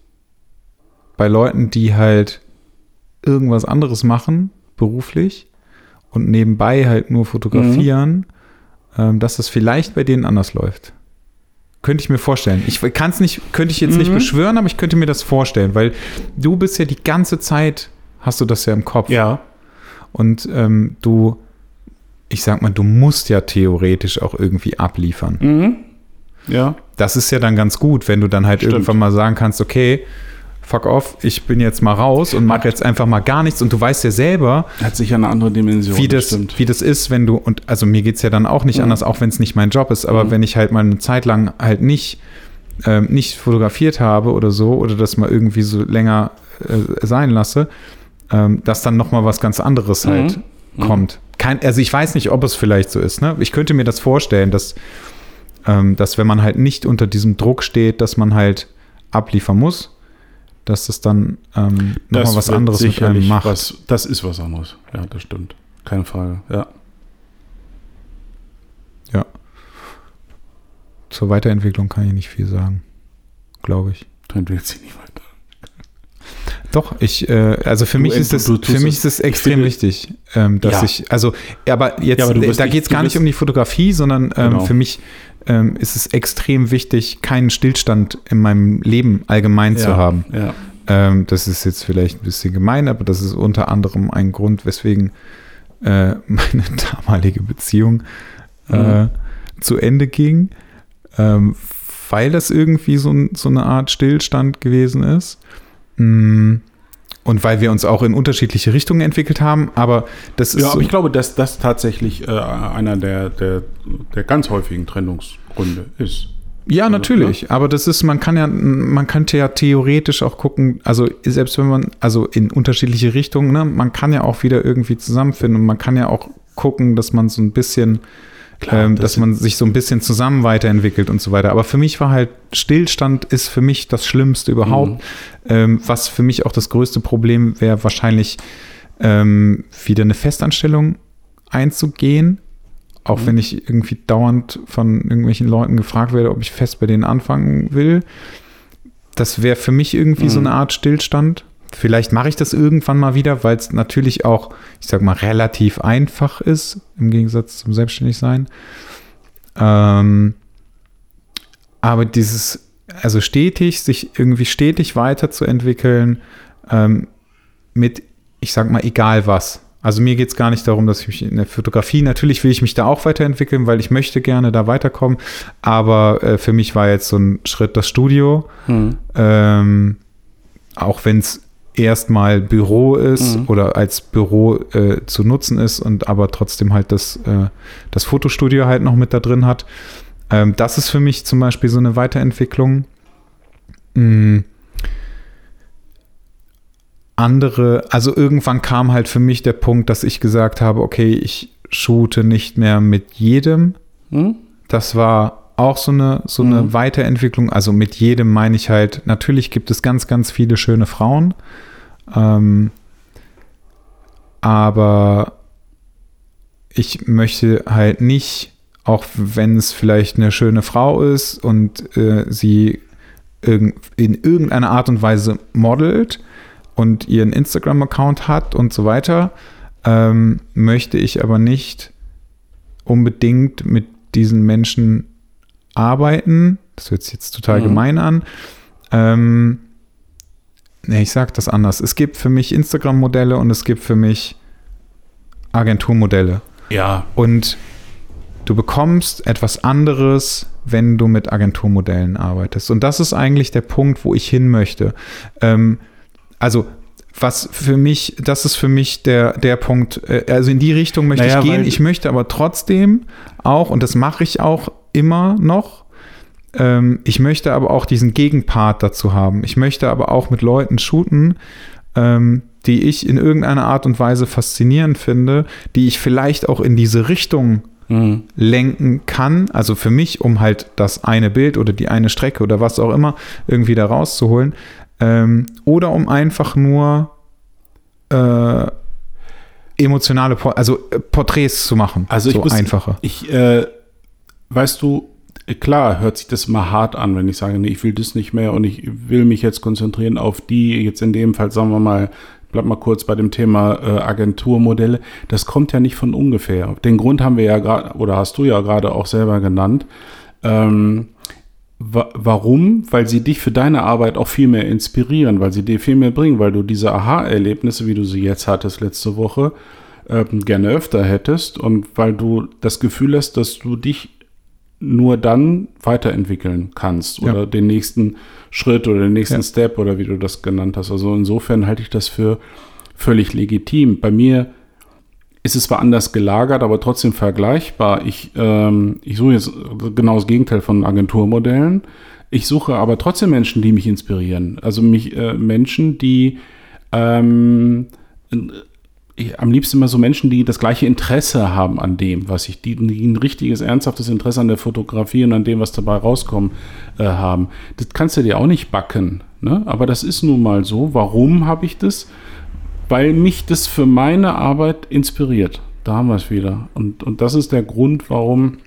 bei Leuten, die halt irgendwas anderes machen, beruflich, und nebenbei halt nur fotografieren, ähm, dass das vielleicht bei denen anders läuft. Könnte ich mir vorstellen. Ich kann es nicht, könnte ich jetzt nicht Mhm. beschwören, aber ich könnte mir das vorstellen, weil du bist ja die ganze Zeit, hast du das ja im Kopf. Ja. Und ähm, du, ich sag mal, du musst ja theoretisch auch irgendwie abliefern. Mhm. Ja. Das ist ja dann ganz gut, wenn du dann halt Stimmt. irgendwann mal sagen kannst, okay, fuck off, ich bin jetzt mal raus und mache jetzt einfach mal gar nichts. Und du weißt ja selber, Hat sicher eine andere Dimension. wie das, stimmt. wie das ist, wenn du, und also mir geht es ja dann auch nicht Mhm. anders, auch wenn es nicht mein Job ist, aber Mhm. wenn ich halt mal eine Zeit lang halt nicht, ähm, nicht fotografiert habe oder so, oder das mal irgendwie so länger äh, sein lasse, ähm, dass dann nochmal was ganz anderes halt Mhm. Kommt. Kein, also ich weiß nicht, ob es vielleicht so ist. Ne? Ich könnte mir das vorstellen, dass, ähm, dass wenn man halt nicht unter diesem Druck steht, dass man halt abliefern muss, dass das dann ähm, nochmal was anderes mit einem macht. Was, das ist was anderes. Ja, das stimmt. Keine Frage. Ja. Ja. zur Weiterentwicklung kann ich nicht viel sagen, glaube ich. Du entwickelst dich nicht weiter. Doch, ich, äh, also für Du mich ent- ist es, für mich ist es extrem finde- wichtig, ähm, dass Ja. ich, also, aber jetzt, Ja, aber wirst da geht es gar nicht um die Fotografie, sondern ähm, Genau. für mich ähm, ist es extrem wichtig, keinen Stillstand in meinem Leben allgemein zu Ja, haben. Ja. Ähm, das ist jetzt vielleicht ein bisschen gemein, aber das ist unter anderem ein Grund, weswegen äh, <laughs> meine damalige Beziehung äh, Mhm. zu Ende ging, ähm, weil das irgendwie so, so eine Art Stillstand gewesen ist. Mm, Und weil wir uns auch in unterschiedliche Richtungen entwickelt haben, aber das ist Ja, so, aber ich glaube, dass das tatsächlich äh, einer der, der, der ganz häufigen Trennungsgründe ist. Ja, Also, natürlich. Aber das ist, man kann ja, man könnte ja theoretisch auch gucken, also selbst wenn man, also in unterschiedliche Richtungen, ne, man kann ja auch wieder irgendwie zusammenfinden und man kann ja auch gucken, dass man so ein bisschen, Klar, ähm, das dass man sich so ein bisschen zusammen weiterentwickelt und so weiter. Aber für mich war halt Stillstand ist für mich das Schlimmste überhaupt. Mhm. Ähm, was für mich auch das größte Problem wäre, wahrscheinlich ähm, wieder eine Festanstellung einzugehen. Auch Mhm. wenn ich irgendwie dauernd von irgendwelchen Leuten gefragt werde, ob ich fest bei denen anfangen will. Das wäre für mich irgendwie so Mhm. eine Art Stillstand. Vielleicht mache ich das irgendwann mal wieder, weil es natürlich auch, ich sag mal, relativ einfach ist, im Gegensatz zum Selbstständigsein. Ähm, aber dieses, also stetig, sich irgendwie stetig weiterzuentwickeln, ähm, mit, ich sag mal, egal was. Also mir geht es gar nicht darum, dass ich mich in der Fotografie, natürlich will ich mich da auch weiterentwickeln, weil ich möchte gerne da weiterkommen. Aber äh, für mich war jetzt so ein Schritt das Studio, Mhm. ähm, auch wenn es erstmal Büro ist Mhm. oder als Büro äh, zu nutzen ist und aber trotzdem halt das, äh, das Fotostudio halt noch mit da drin hat. Ähm, das ist für mich zum Beispiel so eine Weiterentwicklung. Mm. Andere, also irgendwann kam halt für mich der Punkt, dass ich gesagt habe, okay, ich shoote nicht mehr mit jedem. Mhm. Das war auch so eine, so eine Mhm. Weiterentwicklung. Also mit jedem meine ich halt, natürlich gibt es ganz, ganz viele schöne Frauen. Ähm, aber ich möchte halt nicht, auch wenn es vielleicht eine schöne Frau ist und äh, sie irg in irgendeiner Art und Weise modelt und ihren Instagram-Account hat und so weiter, ähm, möchte ich aber nicht unbedingt mit diesen Menschen arbeiten. Das hört sich jetzt total Mhm. gemein an. Ähm, nee, ich sag das anders. Es gibt für mich Instagram-Modelle und es gibt für mich Agenturmodelle. Ja, Und du bekommst etwas anderes, wenn du mit Agenturmodellen arbeitest. Und das ist eigentlich der Punkt, wo ich hin möchte. Ähm, also, was für mich, das ist für mich der, der Punkt, äh, also in die Richtung möchte Naja, ich gehen. Ich möchte aber trotzdem auch, und das mache ich auch immer noch, ähm, ich möchte aber auch diesen Gegenpart dazu haben. Ich möchte aber auch mit Leuten shooten, ähm, die ich in irgendeiner Art und Weise faszinierend finde, die ich vielleicht auch in diese Richtung mhm. lenken kann, also für mich, um halt das eine Bild oder die eine Strecke oder was auch immer irgendwie da rauszuholen, ähm, oder um einfach nur äh, emotionale, Por also äh, Porträts zu machen, Also ich so muss- einfacher. Ich, äh, weißt du, klar hört sich das mal hart an, wenn ich sage, nee, ich will das nicht mehr und ich will mich jetzt konzentrieren auf die, jetzt in dem Fall sagen wir mal, bleib mal kurz bei dem Thema äh, Agenturmodelle. Das kommt ja nicht von ungefähr. Den Grund haben wir ja gerade, oder hast du ja gerade auch selber genannt. Ähm, wa warum? Weil sie dich für deine Arbeit auch viel mehr inspirieren, weil sie dir viel mehr bringen, weil du diese Aha-Erlebnisse, wie du sie jetzt hattest letzte Woche, ähm, gerne öfter hättest und weil du das Gefühl hast, dass du dich nur dann weiterentwickeln kannst Ja. oder den nächsten Schritt oder den nächsten Ja. Step oder wie du das genannt hast. Also insofern halte ich das für völlig legitim. Bei mir ist es zwar anders gelagert, aber trotzdem vergleichbar. Ich, ähm, ich suche jetzt genau das Gegenteil von Agenturmodellen. Ich suche aber trotzdem Menschen, die mich inspirieren. Also mich äh, Menschen, die ähm, ich, am liebsten immer so Menschen, die das gleiche Interesse haben an dem, was ich, die, die ein richtiges, ernsthaftes Interesse an der Fotografie und an dem, was dabei rauskommt, äh, haben. Das kannst du dir auch nicht backen. Ne? Aber das ist nun mal so. Warum habe ich das? Weil mich das für meine Arbeit inspiriert. Da haben wir es wieder. Und, und das ist der Grund, warum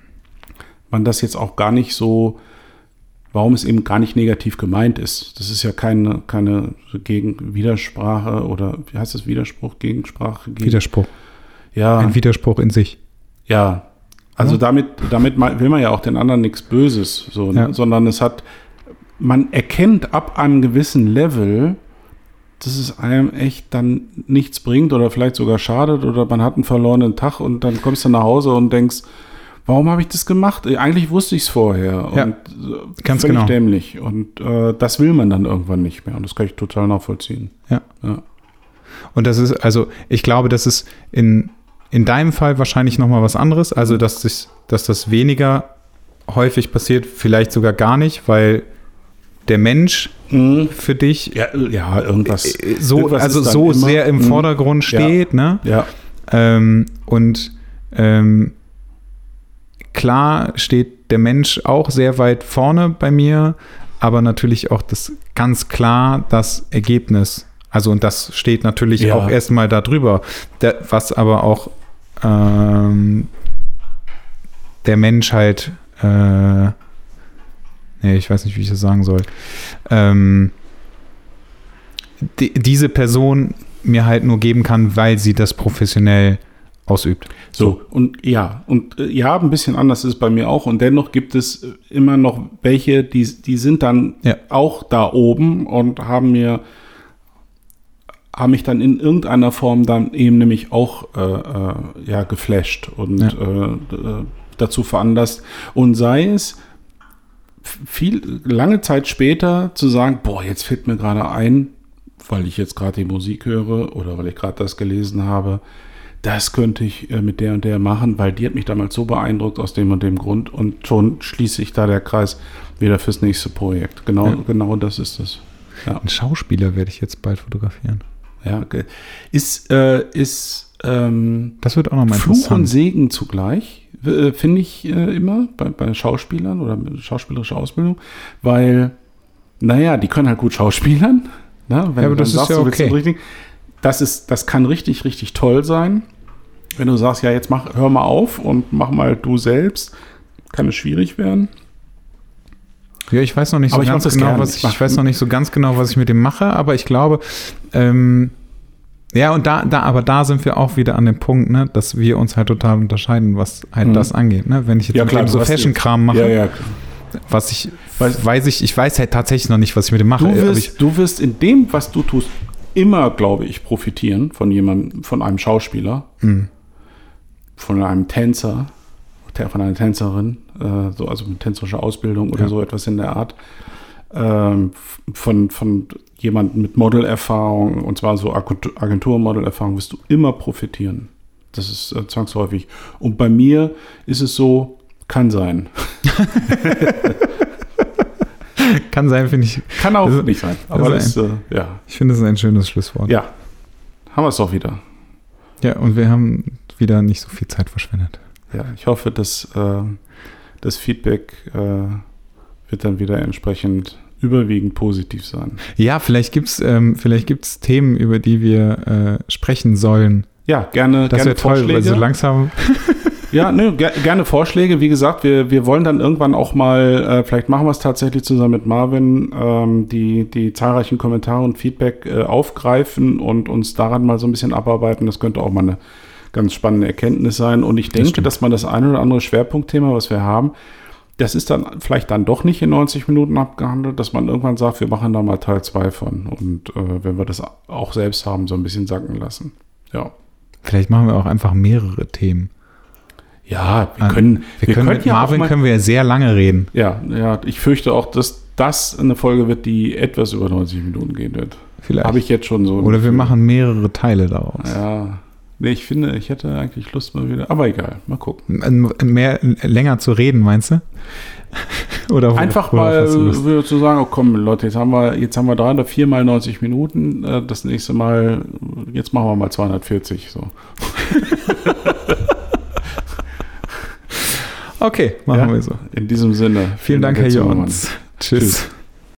man das jetzt auch gar nicht so, warum es eben gar nicht negativ gemeint ist. Das ist ja keine, keine gegen Widersprache oder wie heißt das Widerspruch, Gegensprache? Gegen, Widerspruch. ja, Ein Widerspruch in sich. ja. Also Ja. damit, damit will man ja auch den anderen nichts Böses, so, ne? Ja. sondern es hat, man erkennt ab einem gewissen Level, dass es einem echt dann nichts bringt oder vielleicht sogar schadet oder man hat einen verlorenen Tag und dann kommst du nach Hause und denkst, warum habe ich das gemacht? Äh, Eigentlich wusste ich es vorher Ja, und äh, ganz genau. dämlich und äh, das will man dann irgendwann nicht mehr und das kann ich total nachvollziehen. Ja. Ja. Und das ist, also ich glaube, das ist in, in deinem Fall wahrscheinlich nochmal was anderes. Also, dass, das, dass das weniger häufig passiert, vielleicht sogar gar nicht, weil der Mensch für dich Ja, ja, irgendwas. äh, so, irgendwas also so immer- sehr im Mhm. Vordergrund Ja. steht, ne? Ja, Ähm, und ähm, klar steht der Mensch auch sehr weit vorne bei mir, aber natürlich auch das ganz klar das Ergebnis. Also und das steht natürlich Ja. auch erstmal da drüber, Da- was aber auch ähm, der Mensch halt, äh, nee, ich weiß nicht, wie ich das sagen soll, ähm, die, diese Person mir halt nur geben kann, weil sie das professionell ausübt. So, und ja, und äh, ja, ein bisschen anders ist es bei mir auch. Und dennoch gibt es äh, immer noch welche, die, die sind dann Ja. auch da oben und haben mir, haben mich dann in irgendeiner Form dann eben nämlich auch äh, äh, ja, geflasht und Ja. äh, dazu veranlasst. Und sei es viel, lange Zeit später zu sagen, boah, jetzt fällt mir gerade ein, weil ich jetzt gerade die Musik höre oder weil ich gerade das gelesen habe, das könnte ich äh, mit der und der machen, weil die hat mich damals so beeindruckt aus dem und dem Grund und schon schließe ich da der Kreis wieder fürs nächste Projekt. Genau, Ja. genau das ist es. Ja, Einen Schauspieler werde ich jetzt bald fotografieren. ja. ge- Ist, äh, ist ähm, Das wird auch nochmal Fluch und. Segen zugleich, äh, finde ich äh, immer bei, bei Schauspielern oder schauspielerische Ausbildung, weil, naja, die können halt gut schauspielern. Ne? Wenn Ja, aber das ist ja du willst okay. das, ist, das kann richtig, richtig toll sein. Wenn du sagst, ja, jetzt mach, hör mal auf und mach mal du selbst, kann es schwierig werden. Ja, ich weiß noch nicht so Aber ganz genau, was Ich ich, weiß noch nicht so ganz genau, was ich mit dem mache, aber ich glaube, ähm, ja, und da, da, aber da sind wir auch wieder an dem Punkt, ne, dass wir uns halt total unterscheiden, was halt Mhm. das angeht. Ne? Wenn ich jetzt Ja, klar, so Fashion-Kram mache, Ja, ja. was ich Weiß- weiß ich, ich weiß halt tatsächlich noch nicht, was ich mit dem mache. Du wirst, ich, du wirst in dem, was du tust, immer, glaube ich, profitieren von jemandem, von einem Schauspieler, Mhm. Von einem Tänzer, von einer Tänzerin, äh, so, also mit tänzerischer Ausbildung oder Ja. so etwas in der Art, ähm, von, von jemandem mit Modelerfahrung, und zwar so Agentur- Agentur-Modelerfahrung, wirst du immer profitieren. Das ist äh, zwangsläufig. Und bei mir ist es so, kann sein. <laughs> kann sein, finde ich. Kann auch Also, nicht sein. Aber das, also äh, ja. Ich finde, das ist ein schönes Schlusswort. Ja. Haben wir es doch wieder. ja, und wir haben wieder nicht so viel Zeit verschwendet. Ja, ich hoffe, dass äh, das Feedback äh, wird dann wieder entsprechend überwiegend positiv sein. Ja, vielleicht gibt es ähm, vielleicht gibt's Themen, über die wir äh, sprechen sollen. Ja, gerne, Das wäre toll, weil so langsam. <laughs> Ja, ne, ger gerne Vorschläge. Wie gesagt, wir, wir wollen dann irgendwann auch mal, äh, vielleicht machen wir es tatsächlich zusammen mit Marvin, ähm, die, die zahlreichen Kommentare und Feedback äh, aufgreifen und uns daran mal so ein bisschen abarbeiten. Das könnte auch mal eine ganz spannende Erkenntnis sein. Und ich denke, stimmt. dass man das eine oder andere Schwerpunktthema, was wir haben, das ist dann vielleicht dann doch nicht in 90 Minuten abgehandelt, dass man irgendwann sagt, wir machen da mal Teil 2 von. Und äh, wenn wir das auch selbst haben, so ein bisschen sacken lassen. Ja. Vielleicht machen wir auch einfach mehrere Themen. Ja, wir können, Wir, können mit ja Marvin mal- können wir ja sehr lange reden. Ja, ja, ich fürchte auch, dass das eine Folge wird, die etwas über 90 Minuten gehen wird. Vielleicht. Habe ich jetzt schon so. ein Oder wir machen mehrere Teile daraus. Ja. Nee, ich finde, ich hätte eigentlich Lust mal wieder. Aber egal, mal gucken. Mehr länger zu reden, meinst du? <laughs> oder wo- Einfach mal zu sagen, oh komm, Leute, jetzt haben wir, jetzt haben wir drei oder vier mal 90 Minuten. äh, Das nächste Mal, jetzt machen wir mal 240. So. <laughs> Okay, machen Ja? wir so. In diesem Sinne. Vielen Dank, Herr. Jons. Tschüss. Tschüss.